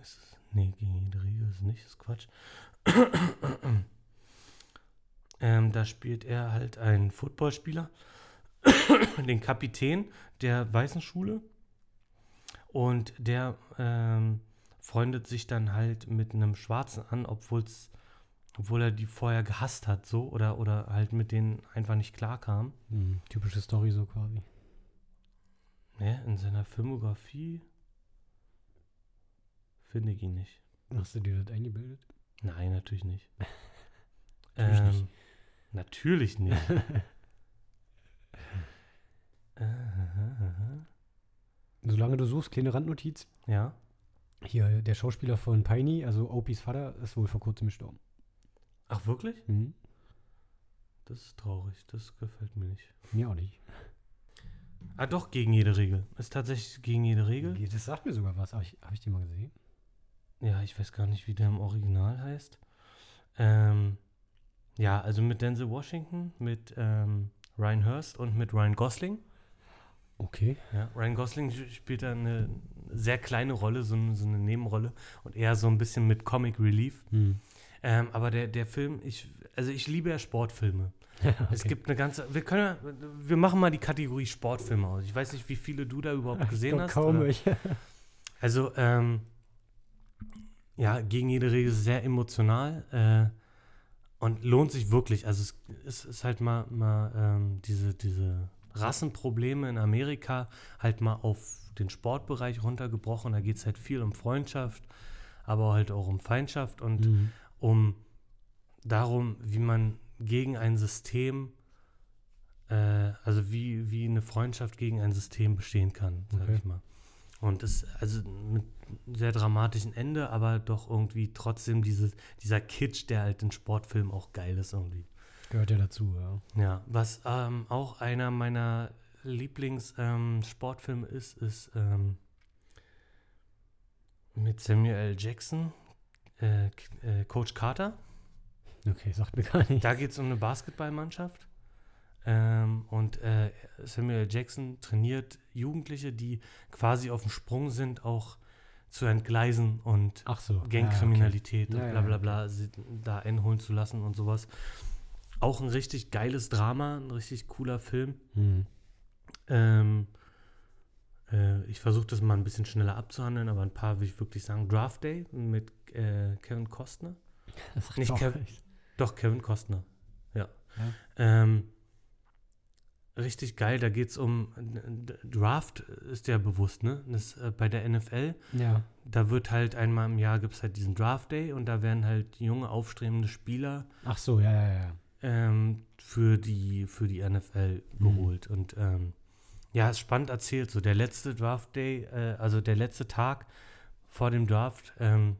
ist es, nee, Guy Rodriguez ist nicht, ist Quatsch. ähm, da spielt er halt einen Footballspieler, den Kapitän der Weißen Schule. Und der ähm, freundet sich dann halt mit einem Schwarzen an, obwohl's, obwohl er die vorher gehasst hat, so, oder, oder halt mit denen einfach nicht klarkam. Mhm. Typische Story so quasi. Ne, in seiner Filmografie finde ich ihn nicht. Hast du dir das eingebildet? Nein, natürlich nicht. Natürlich ähm, nicht. Natürlich nicht. So solange du suchst, kleine Randnotiz. Ja. Hier, der Schauspieler von Piney, also Opis Vater, ist wohl vor kurzem gestorben. Ach, wirklich? Mhm. Das ist traurig. Das gefällt mir nicht. Mir auch nicht. Ah, doch, gegen jede Regel. Ist tatsächlich gegen jede Regel. Das sagt mir sogar was. Habe ich, hab ich den mal gesehen? Ja, ich weiß gar nicht, wie der im Original heißt. Ähm, ja, also mit Denzel Washington, mit ähm, Ryan Hurst und mit Ryan Gosling. Okay. Ja, Ryan Gosling spielt da eine sehr kleine Rolle, so, eine- so eine Nebenrolle und eher so ein bisschen mit Comic Relief. Hm. Ähm, aber der, der Film, ich, also ich liebe ja Sportfilme. Es Okay. gibt eine ganze, wir können, wir machen mal die Kategorie Sportfilme aus. Ich weiß nicht, wie viele du da überhaupt gesehen Doch hast. kaum welche. Also, ähm, ja, gegen jede Regel sehr emotional äh, und lohnt sich wirklich. Also es, es ist halt mal, mal ähm, diese, diese Rassenprobleme in Amerika halt mal auf den Sportbereich runtergebrochen. Da geht es halt viel um Freundschaft, aber halt auch um Feindschaft und Mhm. um darum, wie man gegen ein System, äh, also wie, wie eine Freundschaft gegen ein System bestehen kann, sag Okay. ich mal. Und es, also mit einem sehr dramatischen Ende, aber doch irgendwie trotzdem dieses, dieser Kitsch, der halt in Sportfilmen auch geil ist irgendwie. Gehört ja dazu, ja. Ja, was ähm, auch einer meiner Lieblings-Sportfilme ist, ist ähm, mit Samuel L. Jackson, äh, äh, Coach Carter. Okay, sagt mir gar nicht. Da geht es um eine Basketballmannschaft. Ähm, und äh, Samuel. Jackson trainiert Jugendliche, die quasi auf dem Sprung sind, auch zu entgleisen und so. Gangkriminalität Ja, und ja, bla bla okay. bla sie da einholen zu lassen und sowas. Auch ein richtig geiles Drama, ein richtig cooler Film. Ja, okay. Hm. Ähm, äh, ich versuche das mal ein bisschen schneller abzuhandeln, aber ein paar will ich wirklich sagen. Draft Day mit äh, Kevin Costner. Das sagt Nicht Doch, Kevin Costner. Ja. Ja. Ähm, richtig geil, da geht es um Draft, ist ja bewusst, ne? Das, äh, bei der NFL, Ja. da wird halt einmal im Jahr gibt es halt diesen Draft Day und da werden halt junge, aufstrebende Spieler Ach so, ja, ja, ja. ähm, für, die, für die NFL Mhm. geholt. Und ähm, ja, ist spannend erzählt. So der letzte Draft Day, äh, also der letzte Tag vor dem Draft, ähm,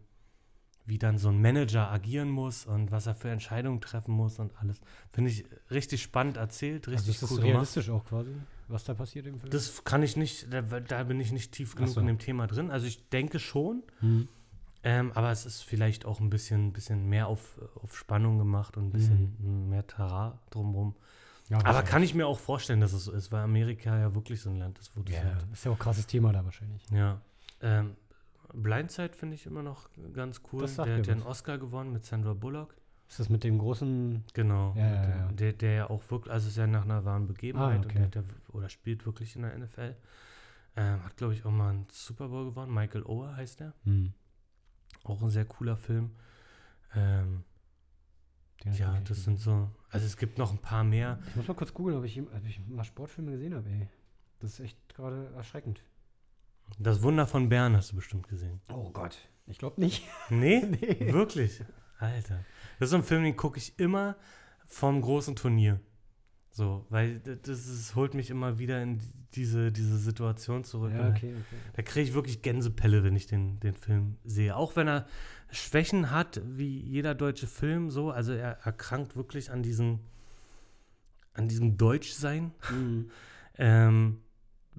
wie dann so ein Manager agieren muss und was er für Entscheidungen treffen muss und alles. Finde ich richtig spannend erzählt, Also richtig ist das cool gemacht. realistisch auch quasi, was da passiert im Film? Das kann ich nicht, da, da bin ich nicht tief genug so. in dem Thema drin. Also ich denke schon, Hm. ähm, aber es ist vielleicht auch ein bisschen, bisschen mehr auf, auf Spannung gemacht und ein bisschen mehr Tara drumherum. Ja, Aber kann ich mir auch vorstellen, dass es so ist, weil Amerika ja wirklich so ein Land ist, wo das Ja, halt, ist ja auch ein krasses Thema da wahrscheinlich. ja. Ähm, Blindside finde ich immer noch ganz cool. Der hat ja einen. Oscar gewonnen mit Sandra Bullock. Ist das mit dem großen. Genau. Ja, ja, ja. Der, der ja auch wirklich, also ist ja nach einer wahren Begebenheit Ah, und okay. der hat ja, oder spielt wirklich in der NFL. Ähm, hat, glaube ich, auch mal einen Super Bowl gewonnen. Michael Oher heißt er. Hm. Auch ein sehr cooler Film. Ähm, ja, das sind so, also es gibt noch ein paar mehr. Ich muss mal kurz googeln, ob ich, ob ich mal Sportfilme gesehen habe, ey. Das ist echt gerade erschreckend. Das Wunder von Bern hast du bestimmt gesehen. Oh Gott. Ich glaube nicht. Nee? Nee. Wirklich? Alter. Das ist so ein Film, den gucke ich immer vom großen Turnier. So, weil das ist, holt mich immer wieder in diese, diese Situation zurück. Ja, okay, okay. Da kriege ich wirklich Gänsepelle, wenn ich den, den Film sehe. Auch wenn er Schwächen hat, wie jeder deutsche Film, so. Also er erkrankt wirklich an diesem, an diesem Deutschsein. Mhm. Ähm,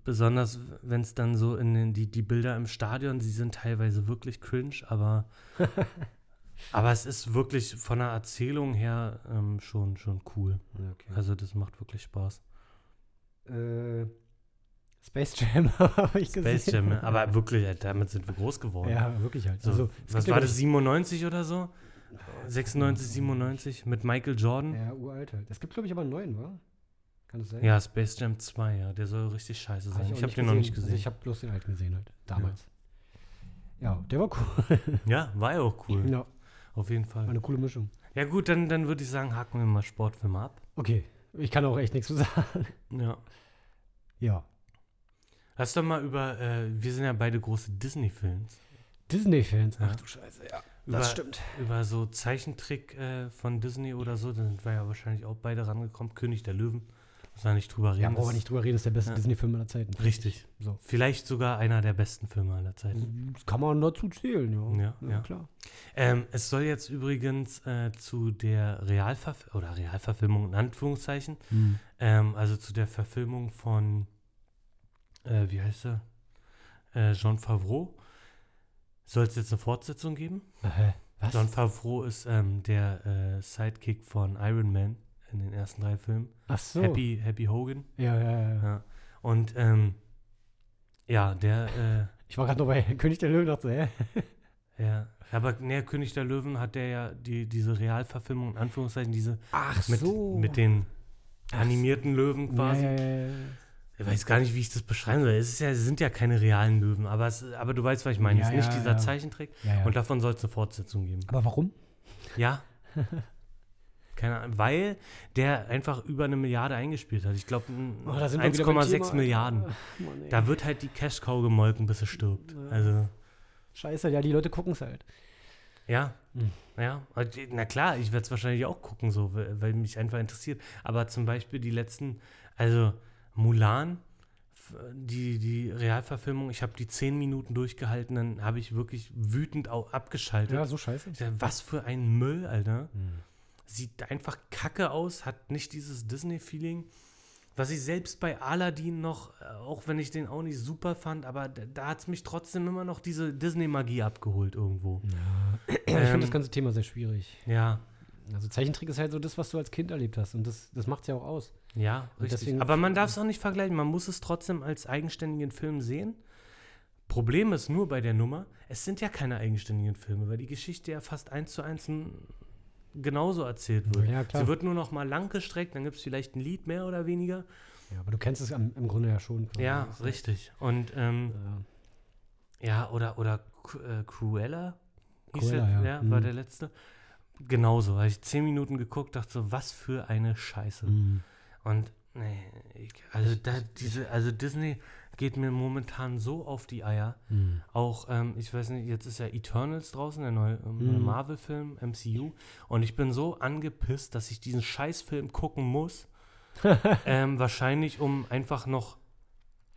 besonders wenn es dann so in den, die, die Bilder im Stadion, sie sind teilweise wirklich cringe, aber, aber es ist wirklich von der Erzählung her ähm, schon, schon cool. Okay. Also das macht wirklich Spaß. Äh, Space Jam habe ich gesehen. Space Jam, ne? aber wirklich, äh, damit sind wir groß geworden. Ja, wirklich halt. So, also, was war das, 97 oder so? 96, 97 mit Michael Jordan? Ja, uralt halt. Es gibt, glaube ich, aber einen neuen, wa? Kann das sein? Ja, Space Jam 2, ja. Der soll richtig scheiße sein. auch ich habe den noch nicht gesehen. Also ich habe bloß den alten gesehen halt, damals. Ja, der war cool. ja, war ja auch cool. Ja, Auf jeden war Fall. eine coole Mischung. Ja gut, dann, dann würde ich sagen, haken wir mal Sportfilme ab. Okay, ich kann auch echt nichts zu sagen. Ja. Ja. Lass doch mal über, äh, wir sind ja beide große Disney-Fans. Disney-Fans. Ja. Ach du Scheiße, ja. Über, Das stimmt. Über so Zeichentrick äh, von Disney oder so, da sind wir ja wahrscheinlich auch beide rangekommen. König der Löwen Muss man nicht drüber reden. Ja, brauchen wir nicht drüber reden, das ist der beste Ja. Disney-Film aller Zeiten. Richtig. So. Vielleicht sogar einer der besten Filme aller Zeiten. Das kann man dazu zählen, ja. Ja, ja. klar. Ähm, es soll jetzt übrigens äh, zu der Realverf oder Realverfilmung in Anführungszeichen, ähm, also zu der Verfilmung von, äh, wie heißt er? Äh, Jean Favreau. Soll es jetzt eine Fortsetzung geben? Äh, was? John Favreau ist ähm, der äh, Sidekick von Iron Man in den ersten drei Filmen. Ach so. Happy, Happy Hogan. Ja, ja, ja. ja. Und ähm, ja, der, Ich war gerade noch bei König der Löwen, dachte, hä? äh, ja, aber näher König der Löwen hat der ja die, diese Realverfilmung, in Anführungszeichen, diese Ach mit, mit den Ach animierten Löwen quasi. Ja, ja, ja. Ich weiß gar nicht, wie ich das beschreiben soll. Es, ist ja, es sind ja keine realen Löwen, aber, es, aber du weißt, was ich meine. Ja, es ist nicht dieser ja. Zeichentrick. ja, ja. Und davon soll es eine Fortsetzung geben. Aber warum? Ja. Keine Ahnung, weil der einfach über eine Milliarde eingespielt hat. Ich glaube, Oh, da sind wir wieder beim 1,6 Thema, Milliarden. Mann. Da wird halt die Cash-Cow gemolken, bis er stirbt. Ja. Also, Scheiße, ja, die Leute gucken es halt. ja. Hm. Ja, na klar, ich werde es wahrscheinlich auch gucken, so, weil, weil mich einfach interessiert. Aber zum Beispiel die letzten, also Mulan, die, die Realverfilmung, ich habe die zehn Minuten durchgehalten, dann habe ich wirklich wütend auch abgeschaltet. Ja, so scheiße. Was für ein Müll, Alter. Hm. Sieht einfach kacke aus, hat nicht dieses Disney-Feeling. Was ich selbst bei Aladdin noch, äh, auch wenn ich den auch nicht super fand, aber da, da hat es mich trotzdem immer noch diese Disney-Magie abgeholt irgendwo. Ja. ich Ähm, finde das ganze Thema sehr schwierig. Ja, Also Zeichentrick ist halt so das, was du als Kind erlebt hast. Und das, das macht es ja auch aus. ja, Und richtig. deswegen- aber man darf es auch nicht vergleichen, man muss es trotzdem als eigenständigen Film sehen. Problem ist nur bei der Nummer, es sind ja keine eigenständigen Filme, weil die Geschichte ja fast eins zu eins n- genauso erzählt wird. Ja, klar. Sie wird nur noch mal lang gestreckt, dann gibt es vielleicht ein Lied mehr oder weniger. Ja, aber du kennst es am, im Grunde ja schon. Ja, richtig. Und ähm, Ja. ja, oder, oder äh, Cruella, hieß Cruella, der, ja. war Mhm. der letzte. Genauso, habe ich zehn Minuten geguckt, dachte so, was für eine Scheiße. Mhm. Und nee, ich, also da, diese, also Disney geht mir momentan so auf die Eier. Mhm. Auch, ähm, ich weiß nicht, jetzt ist ja Eternals draußen, der neue, ähm, neue Mhm. Marvel-Film, MCU. Und ich bin so angepisst, dass ich diesen Scheißfilm gucken muss. ähm, wahrscheinlich, um einfach noch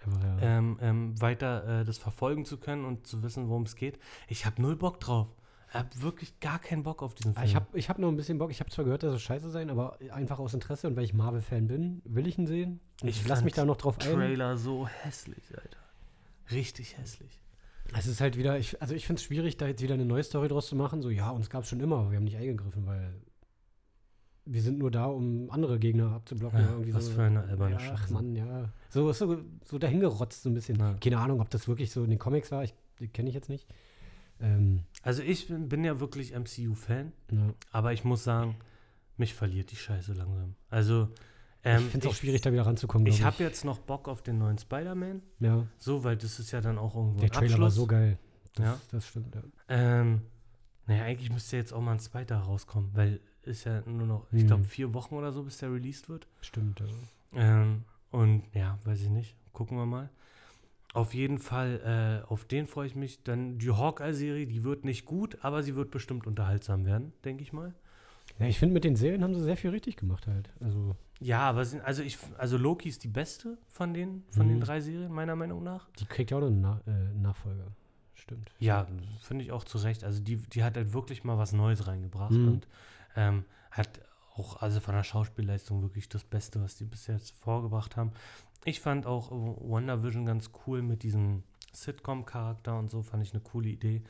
ja. ähm, ähm, weiter äh, das verfolgen zu können und zu wissen, worum es geht. Ich habe null Bock drauf. Ich habe wirklich gar keinen Bock auf diesen Ah, Film. Ich habe ich hab noch ein bisschen Bock. Ich habe zwar gehört, dass es scheiße sein, aber einfach aus Interesse und weil ich Marvel-Fan bin, will ich ihn sehen. Ich lasse mich da noch drauf ein. Trailer so hässlich, Alter. Richtig hässlich. Es ist halt wieder, ich, also ich finde es schwierig, da jetzt wieder eine neue Story draus zu machen. So, ja, uns gab es schon immer, aber wir haben nicht eingegriffen, weil wir sind nur da, um andere Gegner abzublocken. Ja, was so. für eine alberne ja, Ach. Mann, ja. So, so, so dahingerotzt so ein bisschen. Ja. Keine Ahnung, ob das wirklich so in den Comics war. Ich, die kenne ich jetzt nicht. Ähm, Also ich bin, bin ja wirklich MCU-Fan, ja. aber ich muss sagen, mich verliert die Scheiße langsam. Also, ähm, ich finde es auch schwierig, da wieder ranzukommen. Ich glaub habe jetzt noch Bock auf den neuen Spider-Man, Ja, so, weil das ist ja dann auch irgendwo der ein Trailer Abschluss. war so geil. Das, Ja. das stimmt, ja. Ähm, naja, eigentlich müsste jetzt auch mal ein zweiter rauskommen, weil ist ja nur noch, ich glaube, vier Wochen oder so, bis der released wird. Stimmt, ja. Ähm, und ja, weiß ich nicht. Gucken wir mal. Auf jeden Fall, äh, auf den freue ich mich. Dann die Hawkeye-Serie, die wird nicht gut, aber sie wird bestimmt unterhaltsam werden, denke ich mal. Ja, ich finde, mit den Serien haben sie sehr viel richtig gemacht halt. Also, Ja, aber sind, also ich, also Loki ist die beste von den, von den Mhm. drei Serien, meiner Meinung nach. die kriegt ja auch noch einen Na äh, Nachfolger. Stimmt. Ja, finde ich auch zu Recht. Also die, die hat halt wirklich mal was Neues reingebracht Mhm. und ähm, hat auch also von der Schauspielleistung wirklich das Beste, was die bis jetzt vorgebracht haben. Ich fand auch WandaVision ganz cool mit diesem Sitcom-Charakter und so, fand ich eine coole Idee.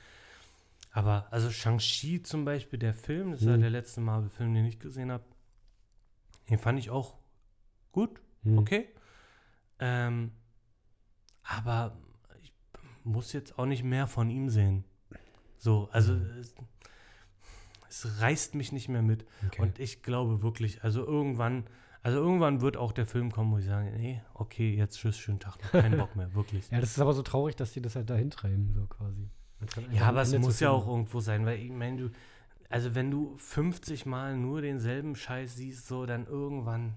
Aber also Shang-Chi zum Beispiel, der Film, das ist ja Mhm. der letzte Marvel-Film, den ich gesehen habe, den fand ich auch gut, Hm. okay. Ähm, aber ich muss jetzt auch nicht mehr von ihm sehen. So, also Mhm. es, es reißt mich nicht mehr mit. Okay. Und ich glaube wirklich, also irgendwann, also irgendwann wird auch der Film kommen, wo ich sage, nee, okay, jetzt tschüss, schönen Tag, noch, keinen Bock mehr, wirklich. ja, das ist aber so traurig, dass die das halt dahin treiben, so quasi. Ja, aber es muss ja auch irgendwo sein, weil ich meine, du, also wenn du 50 Mal nur denselben Scheiß siehst, so dann irgendwann,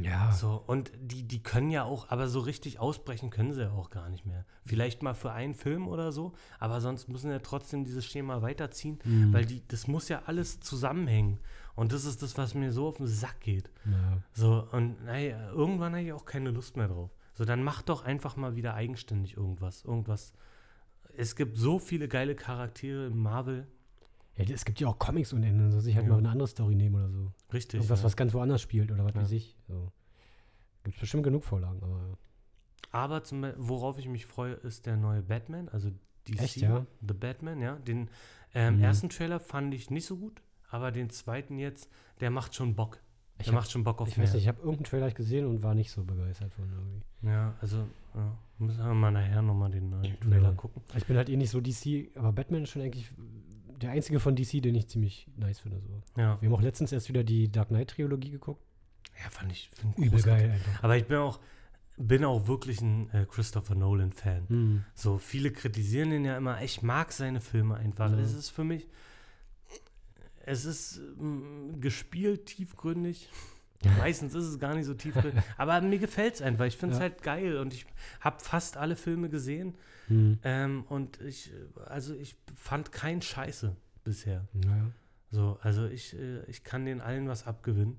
Ja. So, und die, die können ja auch, aber so richtig ausbrechen können sie ja auch gar nicht mehr. Vielleicht mal für einen Film oder so, aber sonst müssen ja trotzdem dieses Schema weiterziehen, Mhm. weil die, das muss ja alles zusammenhängen. Und das ist das, was mir so auf den Sack geht. Ja. So, und naja, irgendwann habe ich auch keine Lust mehr drauf. So, dann mach doch einfach mal wieder eigenständig irgendwas. Irgendwas. Es gibt so viele geile Charaktere im Marvel. ja, es gibt ja auch Comics und Ende, so sich halt Ja. mal eine andere Story nehmen oder so. Richtig. Irgendwas, ja. was ganz woanders spielt oder was weiß ich. So. Gibt es bestimmt genug Vorlagen, aber. Aber zum, worauf ich mich freue, ist der neue Batman, also DC, Echt, ja? The Batman, ja. Den ähm, Mhm. ersten Trailer fand ich nicht so gut, aber den zweiten jetzt, der macht schon Bock. Ich der hab- macht schon Bock auf Ich mehr. weiß nicht, ich habe irgendeinen Trailer gesehen und war nicht so begeistert von irgendwie. Ja, also ja, müssen wir mal nachher nochmal den neuen Trailer Ja. gucken. Ich bin halt eh nicht so DC, aber Batman ist schon eigentlich der einzige von DC, den ich ziemlich nice finde. So. Ja, Wir haben auch letztens erst wieder die Dark Knight-Trilogie geguckt. ja fand ich find Übel geil einfach. Aber ich bin auch, bin auch wirklich ein äh, Christopher Nolan-Fan. Hm. So, viele kritisieren ihn ja immer. Ich mag seine Filme einfach. Mhm. Es ist für mich, es ist mm, gespielt, tiefgründig. Meistens ist es gar nicht so tiefgründig. aber mir gefällt es einfach. Ich finde es Ja. halt geil und ich habe fast alle Filme gesehen. Hm. Ähm, und ich, also ich fand keinen Scheiße bisher. Naja. So, also ich, äh, ich kann den allen was abgewinnen.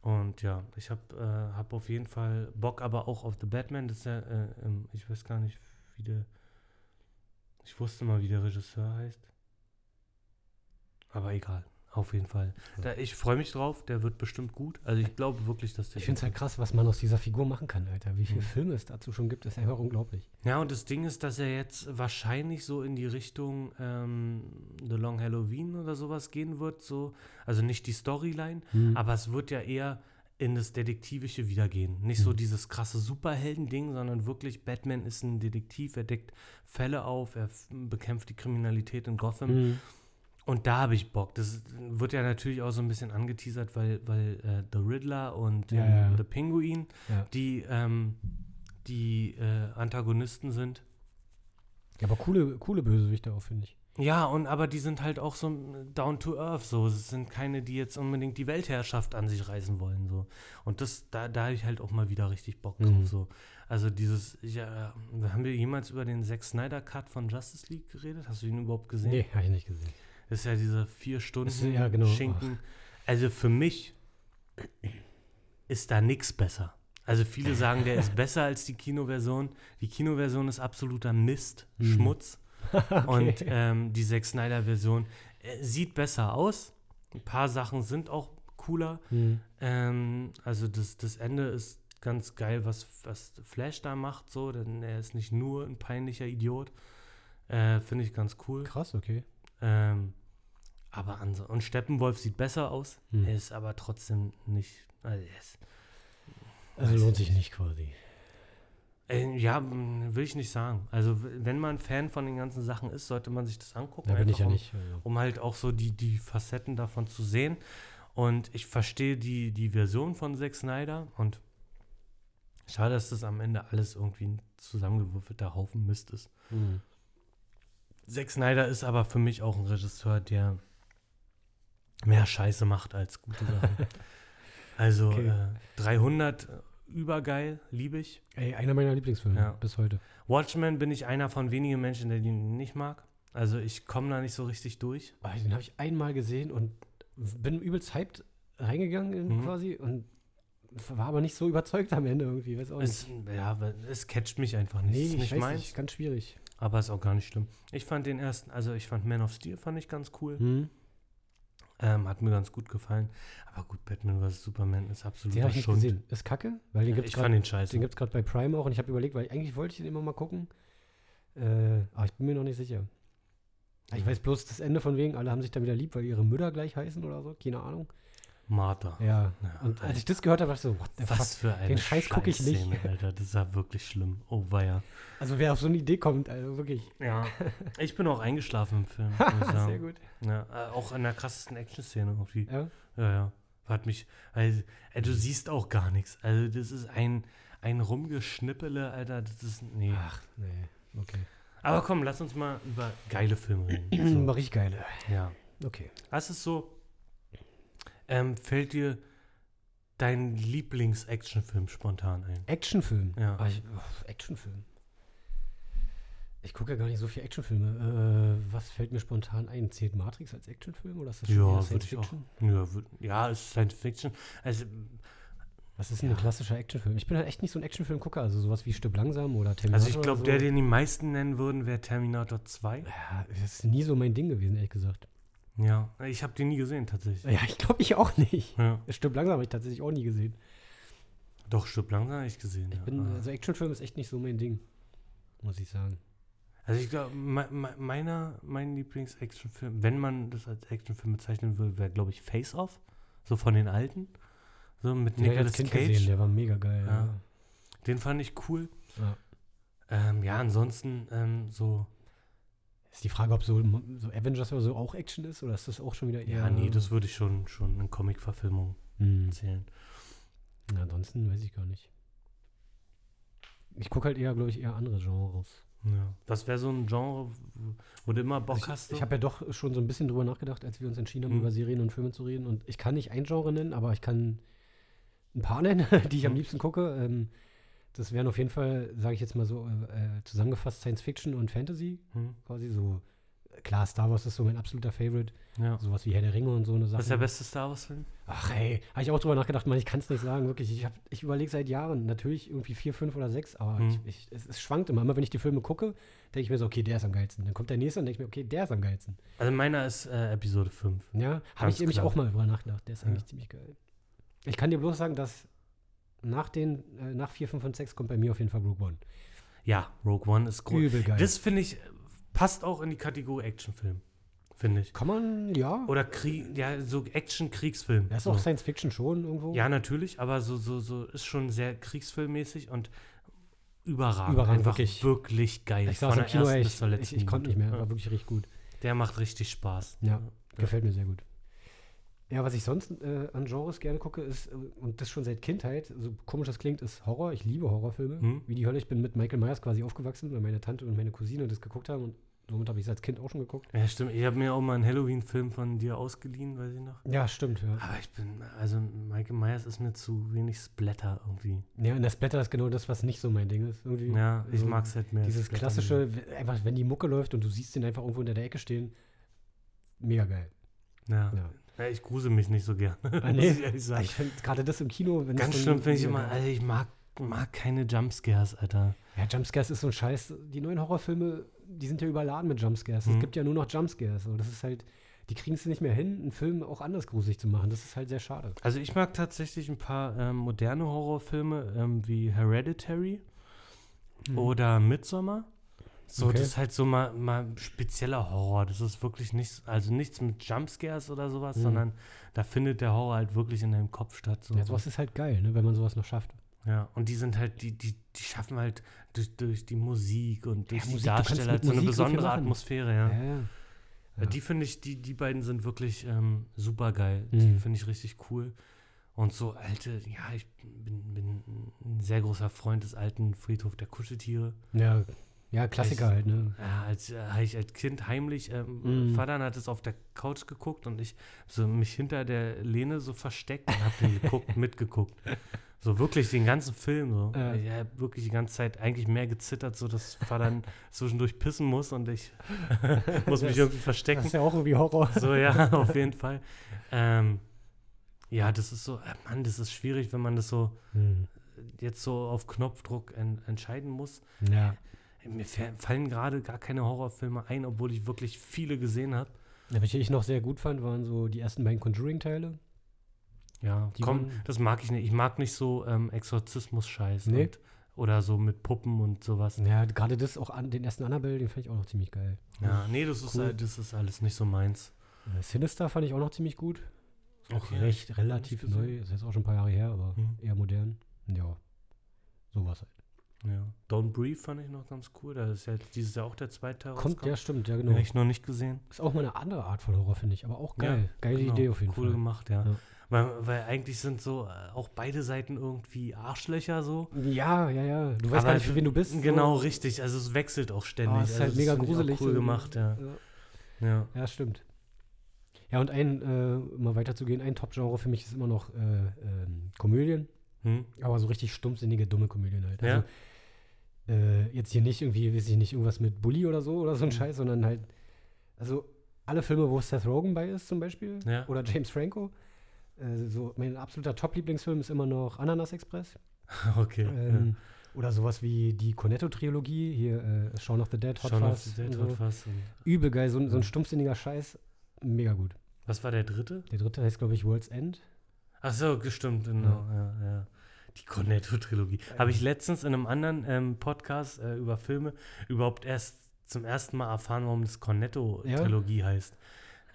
Und ja, ich habe äh, hab auf jeden Fall Bock, aber auch auf The Batman. Das ist ja, äh, ähm, ich weiß gar nicht, wie der. Ich wusste mal, wie der Regisseur heißt. Aber egal, auf jeden Fall. Da, ich freue mich drauf, der wird bestimmt gut. Also ich glaube wirklich, dass der. Ich finde es halt krass, was man aus dieser Figur machen kann, Alter. Wie viele Mhm. Filme es dazu schon gibt, ist einfach unglaublich. Ja, und das Ding ist, dass er jetzt wahrscheinlich so in die Richtung ähm, The Long Halloween oder sowas gehen wird. So. Also nicht die Storyline, Hm. aber es wird ja eher in das Detektivische wiedergehen. Nicht so Mhm. dieses krasse Superhelden-Ding, sondern wirklich Batman ist ein Detektiv, er deckt Fälle auf, er bekämpft die Kriminalität in Gotham. Und da habe ich Bock. Das wird ja natürlich auch so ein bisschen angeteasert, weil, weil äh, The Riddler und Ja, ähm, ja, ja. The Penguin Ja. die, ähm, die äh, Antagonisten sind. Ja, aber coole, coole Bösewichte auch, finde ich. Ja, und aber die sind halt auch so down to earth, so. Es sind keine, die jetzt unbedingt die Weltherrschaft an sich reißen wollen, so. Und das, da, da habe ich halt auch mal wieder richtig Bock drauf, Mhm. so. Also dieses, ja, haben wir jemals über den Zack Snyder Cut von Justice League geredet? Hast du ihn überhaupt gesehen? Nee, habe ich nicht gesehen. Das ist ja diese vier Stunden Ist- ja, genau. Schinken. Also für mich ist da nichts besser. Also viele sagen, der ist besser als die Kinoversion. Die Kinoversion ist absoluter Mist, Mhm. Schmutz. Und Okay. ähm, die Zack Snyder-Version äh, sieht besser aus. Ein paar Sachen sind auch cooler. Hm. Ähm, also das, das Ende ist ganz geil, was, was Flash da macht, so, denn er ist nicht nur ein peinlicher Idiot. Äh, Finde ich ganz cool. Krass, okay. Ähm, aber anso und Steppenwolf sieht besser aus. Hm. Er ist aber trotzdem nicht. Also ist, Also lohnt ich sich nicht quasi. äh, ja, will ich nicht sagen. Also wenn man Fan von den ganzen Sachen ist, sollte man sich das angucken. Da bin ich ja um, nicht. Also. Um halt auch so die, die Facetten davon zu sehen. Und ich verstehe die, die Version von Zack Snyder und schade, dass das am Ende alles irgendwie ein zusammengewürfelter Haufen Mist ist. Hm. Zack Snyder ist aber für mich auch ein Regisseur, der mehr Scheiße macht als gute Sachen. also Okay. äh, 300 äh, übergeil, liebe ich. Ey, einer meiner Lieblingsfilme Ja. bis heute. Watchmen bin ich einer von wenigen Menschen, der den nicht mag. Also ich komme da nicht so richtig durch. Ah, Den habe ich einmal gesehen und bin übelst hyped reingegangen in Mhm. quasi und war aber nicht so überzeugt am Ende irgendwie. Weiß auch Es, nicht. ja, weil es catcht mich einfach nicht. Nee, ist ich nicht weiß meins, nicht, ganz schwierig. Aber ist auch gar nicht schlimm. Ich fand den ersten, also ich fand Man of Steel fand ich ganz cool. Hm. Ähm, hat mir ganz gut gefallen. Aber gut, Batman vs. Superman ist absolut Den habe ich nicht gesehen. Ist kacke, weil den gibt Ich es fand den scheiße. Den gibt es gerade bei Prime auch und ich habe überlegt, weil eigentlich wollte ich den immer mal gucken. Äh, aber ich bin mir noch nicht sicher. Ich weiß bloß das Ende von wegen, alle haben sich dann wieder lieb, weil ihre Mütter gleich heißen oder so. Keine Ahnung. Martha. Ja. Ja, Und als ich das gehört habe, dachte ich so, what the Was fuck? für eine Den Scheiß guck ich nicht. Alter. Das ist ja wirklich schlimm. Oh, weia. Also wer auf so eine Idee kommt, also wirklich. Ja. Ich bin auch eingeschlafen im Film. Sehr gut. Ja, äh, auch an der krassesten Action-Szene irgendwie. Ja. Ja, ja. Hat mich. Also, äh, du siehst auch gar nichts. Also, das ist ein, ein Rumgeschnippele, Alter. Das ist. Nee. Ach, nee. Okay. Aber komm, lass uns mal über geile Filme reden. So. So, richtig geile. ja. Okay. Was ist so. Ähm, fällt dir dein Lieblings-Actionfilm spontan ein? Actionfilm. Ja. Ah, ich, uff, Actionfilm. Ich gucke ja gar nicht so viele Actionfilme. Äh, was fällt mir spontan ein? Zählt Matrix als Actionfilm oder ist das schon Ja, eher würde ich auch. Fiction? Ja, würd, ja, es ist Science Fiction. Also, Was ist denn Ja. ein klassischer Actionfilm? Ich bin halt echt nicht so ein Actionfilm-Gucker, also sowas wie Stück langsam oder Terminator. also ich glaube, oder der, so. den die meisten nennen würden, wäre Terminator 2. Ja, das ist nie so mein Ding gewesen, ehrlich gesagt. Ja, ich habe den nie gesehen, tatsächlich. Ja, ich glaube, ich auch nicht. Ja. Stück langsam habe ich tatsächlich auch nie gesehen. Doch, Stück langsam habe ich gesehen. Ich ja. bin, Ah. also Actionfilm ist echt nicht so mein Ding, muss ich sagen. Also ich glaube, me, me, meiner, mein Lieblings-Actionfilm, wenn man das als Actionfilm bezeichnen will, wäre, glaube ich, Face Off. So von den alten. So mit ich Nicolas Cage. gesehen, der war mega geil. Ja. Ja. Den fand ich cool. Ja. Ähm, ja, ansonsten ähm, so. Ist die Frage, ob so, so Avengers oder so auch Action ist oder ist das auch schon wieder eher. Ja, nee, das würde ich schon, schon in Comic-Verfilmung Hm. zählen. Ja, ansonsten weiß ich gar nicht. Ich gucke halt eher, glaube ich, eher andere Genres. Ja. Was wäre so ein Genre, wo- du immer Bock Also hast? ich so? ich habe ja doch schon so ein bisschen drüber nachgedacht, als wir uns entschieden haben, Mhm. über Serien und Filme zu reden. Und ich kann nicht ein Genre nennen, aber ich kann ein paar nennen, die ich am Mhm. liebsten gucke. Ähm, das wären auf jeden Fall, sage ich jetzt mal so, äh, zusammengefasst Science Fiction und Fantasy. Hm? Quasi so. Klar, Star Wars ist so mein absoluter Favorite. Ja. Sowas wie Herr der Ringe und so eine Sache. Was ist der beste Star Wars-Film? Ach hey, habe ich auch drüber nachgedacht, man, ich kann es nicht sagen, wirklich. Ich, hab- ich überlege seit Jahren, natürlich irgendwie vier, fünf oder sechs, aber Mhm. ich, ich, es, es schwankt immer. Immer wenn ich die Filme gucke, denke ich mir so, okay, der ist am geilsten. Dann kommt der nächste und denke ich mir, okay, der ist am geilsten. Also meiner ist äh, Episode 5. Ja, habe ich nämlich auch mal drüber nachgedacht. Der ist Ja. eigentlich ziemlich geil. Ich kann dir bloß sagen, dass nach den, äh, nach 4, 5 und 6 kommt bei mir auf jeden Fall Rogue One. Ja, Rogue One ist groß. Übel geil. Das finde ich, passt auch in die Kategorie Actionfilm. Finde ich. kann man, ja. Oder Krieg, ja, so Action-Kriegsfilm. Das ist so. auch Science Fiction schon irgendwo. Ja, natürlich, aber so, so, so ist schon sehr kriegsfilmmäßig und überragend. Überragend, Einfach wirklich. wirklich, geil. ich saß im Kino, ich, ich, ich konnte nicht mehr. War wirklich richtig gut. Ja. Der macht richtig Spaß. Ja. Gefällt mir sehr gut. Ja, was ich sonst äh, an Genres gerne gucke, ist, äh, und das schon seit Kindheit, so komisch das klingt, ist Horror. Ich liebe Horrorfilme. Hm? Wie die Hölle. Ich bin mit Michael Myers quasi aufgewachsen, weil meine Tante und meine Cousine das geguckt haben und somit habe ich es als Kind auch schon geguckt. Ja, stimmt. Ich habe mir auch mal einen Halloween-Film von dir ausgeliehen, weiß ich noch. Ja, stimmt, ja. Aber ich bin, also Michael Myers ist mir zu wenig Splatter irgendwie. Ja, und das Blätter ist genau das, was nicht so mein Ding ist. Irgendwie Ja, ich so mag es halt mehr. Dieses Splatter klassische, einfach wenn die Mucke läuft und du siehst den einfach irgendwo in der Ecke stehen, mega geil. Ja. Ja. Ja. Ich grusel mich nicht so gern. Ah, nee. ich. Ich finde gerade das im Kino, wenn Ganz das schlimm finde ich immer, also ich mag, mag keine Jumpscares, Alter. Ja, Jumpscares ist so ein Scheiß. Die neuen Horrorfilme, die sind ja überladen mit Jumpscares. Mhm. Es gibt ja nur noch Jumpscares. So. Das ist halt, die kriegen es nicht mehr hin, einen Film auch anders gruselig zu machen. Das ist halt sehr schade. Also ich mag tatsächlich ein paar ähm, moderne Horrorfilme ähm, wie Hereditary oder Midsommar. So, Okay. das ist halt so mal, mal spezieller Horror. Das ist wirklich nichts, also nichts mit Jumpscares oder sowas, Mhm. sondern da findet der Horror halt wirklich in deinem Kopf statt. So. Ja, sowas ist halt geil, ne, wenn man sowas noch schafft. Ja, und die sind halt, die, die, die schaffen halt durch, durch die Musik und durch Ja, die Musik, Darsteller halt so eine Musik viel besondere. Atmosphäre, ja. Ja, ja. Ja, Die finde ich, die, die beiden sind wirklich ähm, super geil. Die Mhm. finde ich richtig cool. Und so alte, ja, ich bin, bin ein sehr großer Freund des alten Friedhof der Kuscheltiere. Ja, ja Klassiker Ich- halt, ne? Ja, als äh, ich als Kind heimlich, ähm, Mhm. Vater hat es auf der Couch geguckt und ich so mich hinter der Lehne so versteckt und habe den geguckt, mitgeguckt. So wirklich den ganzen Film so. Ja. Ich habe wirklich die ganze Zeit eigentlich mehr gezittert, so dass Vater zwischendurch pissen muss und ich muss mich Das- irgendwie Das verstecken. ist ja auch irgendwie Horror. So, ja, auf jeden Fall. Ähm, ja, das ist so, äh, Mann, das ist schwierig, wenn man das so Hm. jetzt so auf Knopfdruck en entscheiden muss. Ja. Mir fa- fallen gerade gar keine Horrorfilme ein, obwohl ich wirklich viele gesehen habe. Ja, Welche ich noch sehr gut fand, waren so die ersten beiden Conjuring-Teile. Ja, Die komm, das mag ich nicht. Ich mag nicht so ähm, Exorzismus-Scheiß. Nee? und- Oder so mit Puppen und sowas. Ja, gerade das auch an den ersten Annabelle, den fand ich auch noch ziemlich geil. Ja, nee, das ist, Cool. äh, das ist alles nicht so meins. Äh, Sinister fand ich auch noch ziemlich gut. Auch Okay, recht relativ neu. Ist jetzt auch schon ein paar Jahre her, aber Mhm. eher modern. Ja. Sowas halt. Ja. Don't Breathe fand ich noch ganz cool. Da ist ja dieses Jahr auch der zweite Teil Kommt, ja, stimmt, ja, genau. hab ich noch nicht gesehen. Ist auch mal eine andere Art von Horror, finde ich. Aber auch geil. Ja, Geile Genau, Idee auf jeden cool Fall. gemacht, ja. Ja. Weil, weil eigentlich sind so äh, auch beide Seiten irgendwie Arschlöcher so. Ja, ja, ja. Du weißt Aber gar nicht, für wen du bist. so. Genau, richtig. Also es wechselt auch ständig. Ah, es ist halt also mega das gruselig. Cool so. gemacht, ja. Ja, ja. stimmt. Ja, und ein, äh, um mal weiterzugehen, ein Top-Genre für mich ist immer noch äh, ähm, Komödien. Hm? Aber so richtig stumpfsinnige, dumme Komödien halt. Ja. Äh, jetzt hier nicht irgendwie, weiß ich nicht, irgendwas mit Bully oder so oder so ein Mhm. Scheiß, sondern halt, also alle Filme, wo Seth Rogen bei ist zum Beispiel Ja. oder James Franco. Äh, so, mein absoluter Top-Lieblingsfilm ist immer noch Ananas Express. Okay. Ähm, Oder sowas wie die Cornetto-Trilogie, hier äh, Shaun of the Dead, ja. Hot Shaun of Fuzz the Dead, und Hot so. Fuzz Übel geil, so, ein- so ein stumpfsinniger Scheiß, mega gut. Was war der dritte? Der dritte heißt, glaube ich, World's End. Ach so, gestimmt, genau. Ja. Ja, Die Cornetto-Trilogie. Habe ich letztens in einem anderen ähm, Podcast äh, über Filme überhaupt erst zum ersten Mal erfahren, warum das Cornetto-Trilogie heißt.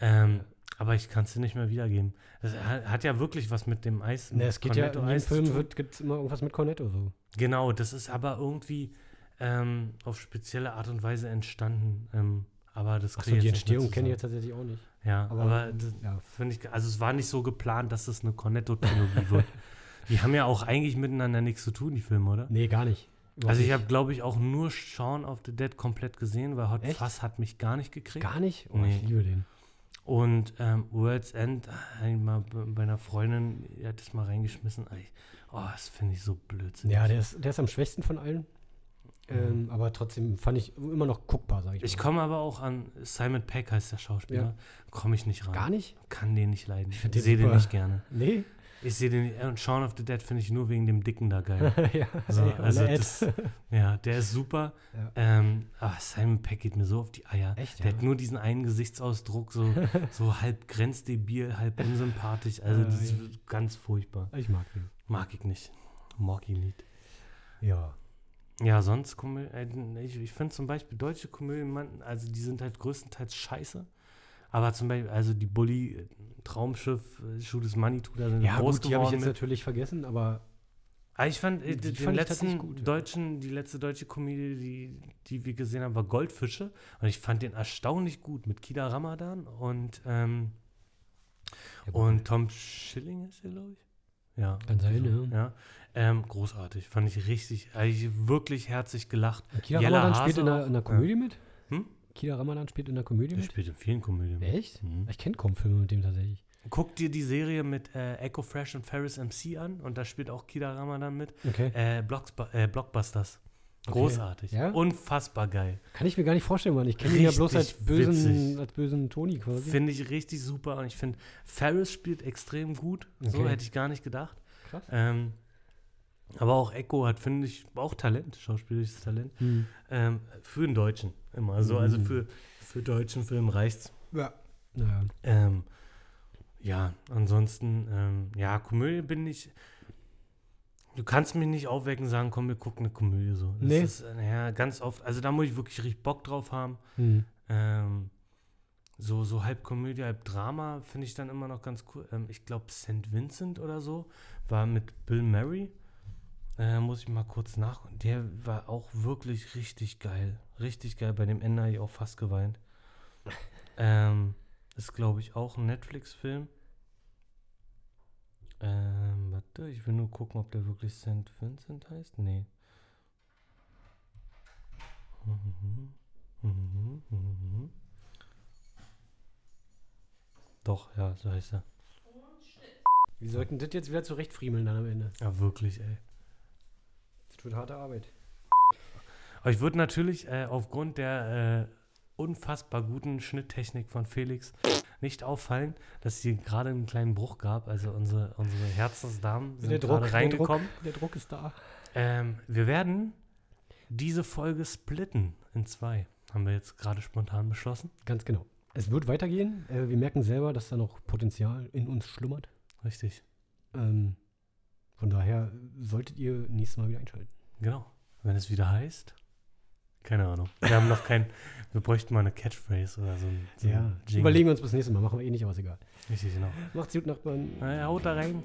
Ähm, aber ich kann es dir nicht mehr wiedergeben. Das hat, ja wirklich was mit dem Eis. Ne, es geht ja, in jedem Film gibt es immer irgendwas mit Cornetto so. Genau, das ist aber irgendwie ähm, auf spezielle Art und Weise entstanden. Ähm, aber das Achso, die Entstehung kenne ich jetzt tatsächlich auch nicht. Ja, aber, aber, ja. finde ich, also es war nicht so geplant, dass es eine Cornetto-Trilogie wird. Die haben ja auch eigentlich miteinander nichts zu tun, die Filme, oder? Nee, gar nicht. Überhaupt Also ich habe, glaube ich, auch nur Shaun of the Dead komplett gesehen, weil Hot Echt? Fuzz hat mich gar nicht gekriegt. Gar nicht? Oh, Nee. ich liebe den. Und ähm, World's End, äh, mal b- bei einer Freundin, die hat das mal reingeschmissen. Ey, Oh, das finde ich so blödsinnig. Ja, der ist, der ist am schwächsten von allen. Ähm, aber trotzdem fand ich immer noch guckbar, sage ich Mhm. ich mal. komme aber auch an Simon Peck heißt der Schauspieler. Ja. Komme ich nicht ran. Gar nicht? Kann den nicht leiden. Ich sehe den nicht gerne. Nee? Ich sehe den und Shaun of the Dead finde ich nur wegen dem Dicken da geil. ja, So, also das, ja, der ist super. Ja. Ähm, aber Simon Peck geht mir so auf die Eier. Echt, Der ja? hat nur diesen einen Gesichtsausdruck, so, so halb grenzdebil, halb unsympathisch. Also das ist ganz furchtbar. Ich mag den. Mag ich nicht. Mag ich nicht. Ja. Ja, sonst, äh, ich, ich finde zum Beispiel deutsche Komödien, also die sind halt größtenteils scheiße. Aber zum Beispiel, also die Bully, Traumschiff, is Money, da sind Ja, groß gut, die habe ich jetzt mit. natürlich vergessen, aber Aber ich fand, äh, Die den fand letzten gut, ja. deutschen, die letzte deutsche Komödie, die, die wir gesehen haben, war Goldfische. Und ich fand den erstaunlich gut mit Kida Ramadan und, ähm, ja, und Tom Schilling ist der, glaube ich. Ja. Kann sein, so, ja. ja. Ähm, großartig. Fand ich richtig, eigentlich wirklich herzlich gelacht. Kida Ramadan Hase spielt in einer, in einer Komödie mit? Hm? Kida Ramadan spielt in einer Komödie Der mit? spielt in vielen Komödien. mit. Echt? Mhm. Ich kenne kaum Filme mit dem tatsächlich. Guck dir die Serie mit äh, Echo Fresh und Ferris MC an und da spielt auch Kida Ramadan mit. Okay. Äh, Blocksba äh, Blockbusters. Okay. Großartig. Ja? Unfassbar geil. Kann ich mir gar nicht vorstellen, Mann. Ich kenne ihn ja bloß als Richtig bösen, witzig. als bösen Toni quasi. Finde ich richtig super und ich finde, Ferris spielt extrem gut. So Okay. hätte ich gar nicht gedacht. Krass. Ähm, aber auch Echo hat, finde ich, auch Talent, schauspielerisches Talent. Hm. Ähm, für den Deutschen immer. So, also Mhm. für, für deutschen Film reicht's. Ja. Naja. Ähm, ja, ansonsten, ähm, ja, Komödie bin ich. Du kannst mich nicht aufwecken und sagen, komm, wir gucken eine Komödie so. Das Nee. ist, äh, ja, ganz oft, also da muss ich wirklich richtig Bock drauf haben. Hm. Ähm, so, so halb Komödie, halb Drama finde ich dann immer noch ganz cool. Ähm, ich glaube, St. Vincent oder so war mit Bill Murray. Äh, muss ich mal kurz nachgucken. Der war auch wirklich richtig geil. Richtig geil. Bei dem Ende habe ich auch fast geweint. ähm, ist, glaube ich, auch ein Netflix-Film. Ähm, warte, ich will nur gucken, ob der wirklich St. Vincent heißt. Nee. Mhm. Mhm. Mhm. Doch, ja, so heißt er. Wir sollten das jetzt wieder zurechtfriemeln dann am Ende. Ja, wirklich, ey. Wird harte Arbeit. Aber ich würde natürlich äh, aufgrund der äh, unfassbar guten Schnitttechnik von Felix nicht auffallen, dass es hier gerade einen kleinen Bruch gab. Also unsere, unsere Herzensdamen sind Der Druck, gerade der Druck, reingekommen. der Druck ist da. Ähm, wir werden diese Folge splitten in zwei. Haben wir jetzt gerade spontan beschlossen. Ganz genau. Es wird weitergehen. Äh, wir merken selber, dass da noch Potenzial in uns schlummert. Richtig. Ähm, von daher solltet ihr nächstes Mal wieder einschalten. Genau. Wenn es wieder heißt. Keine Ahnung. Wir haben noch kein. Wir bräuchten mal eine Catchphrase oder so ein, so ein Jingle. Überlegen wir uns bis nächstes Mal. Machen wir eh nicht, aber ist egal. Richtig, genau. Macht's gut, Nachbarn. Na ja, haut da rein.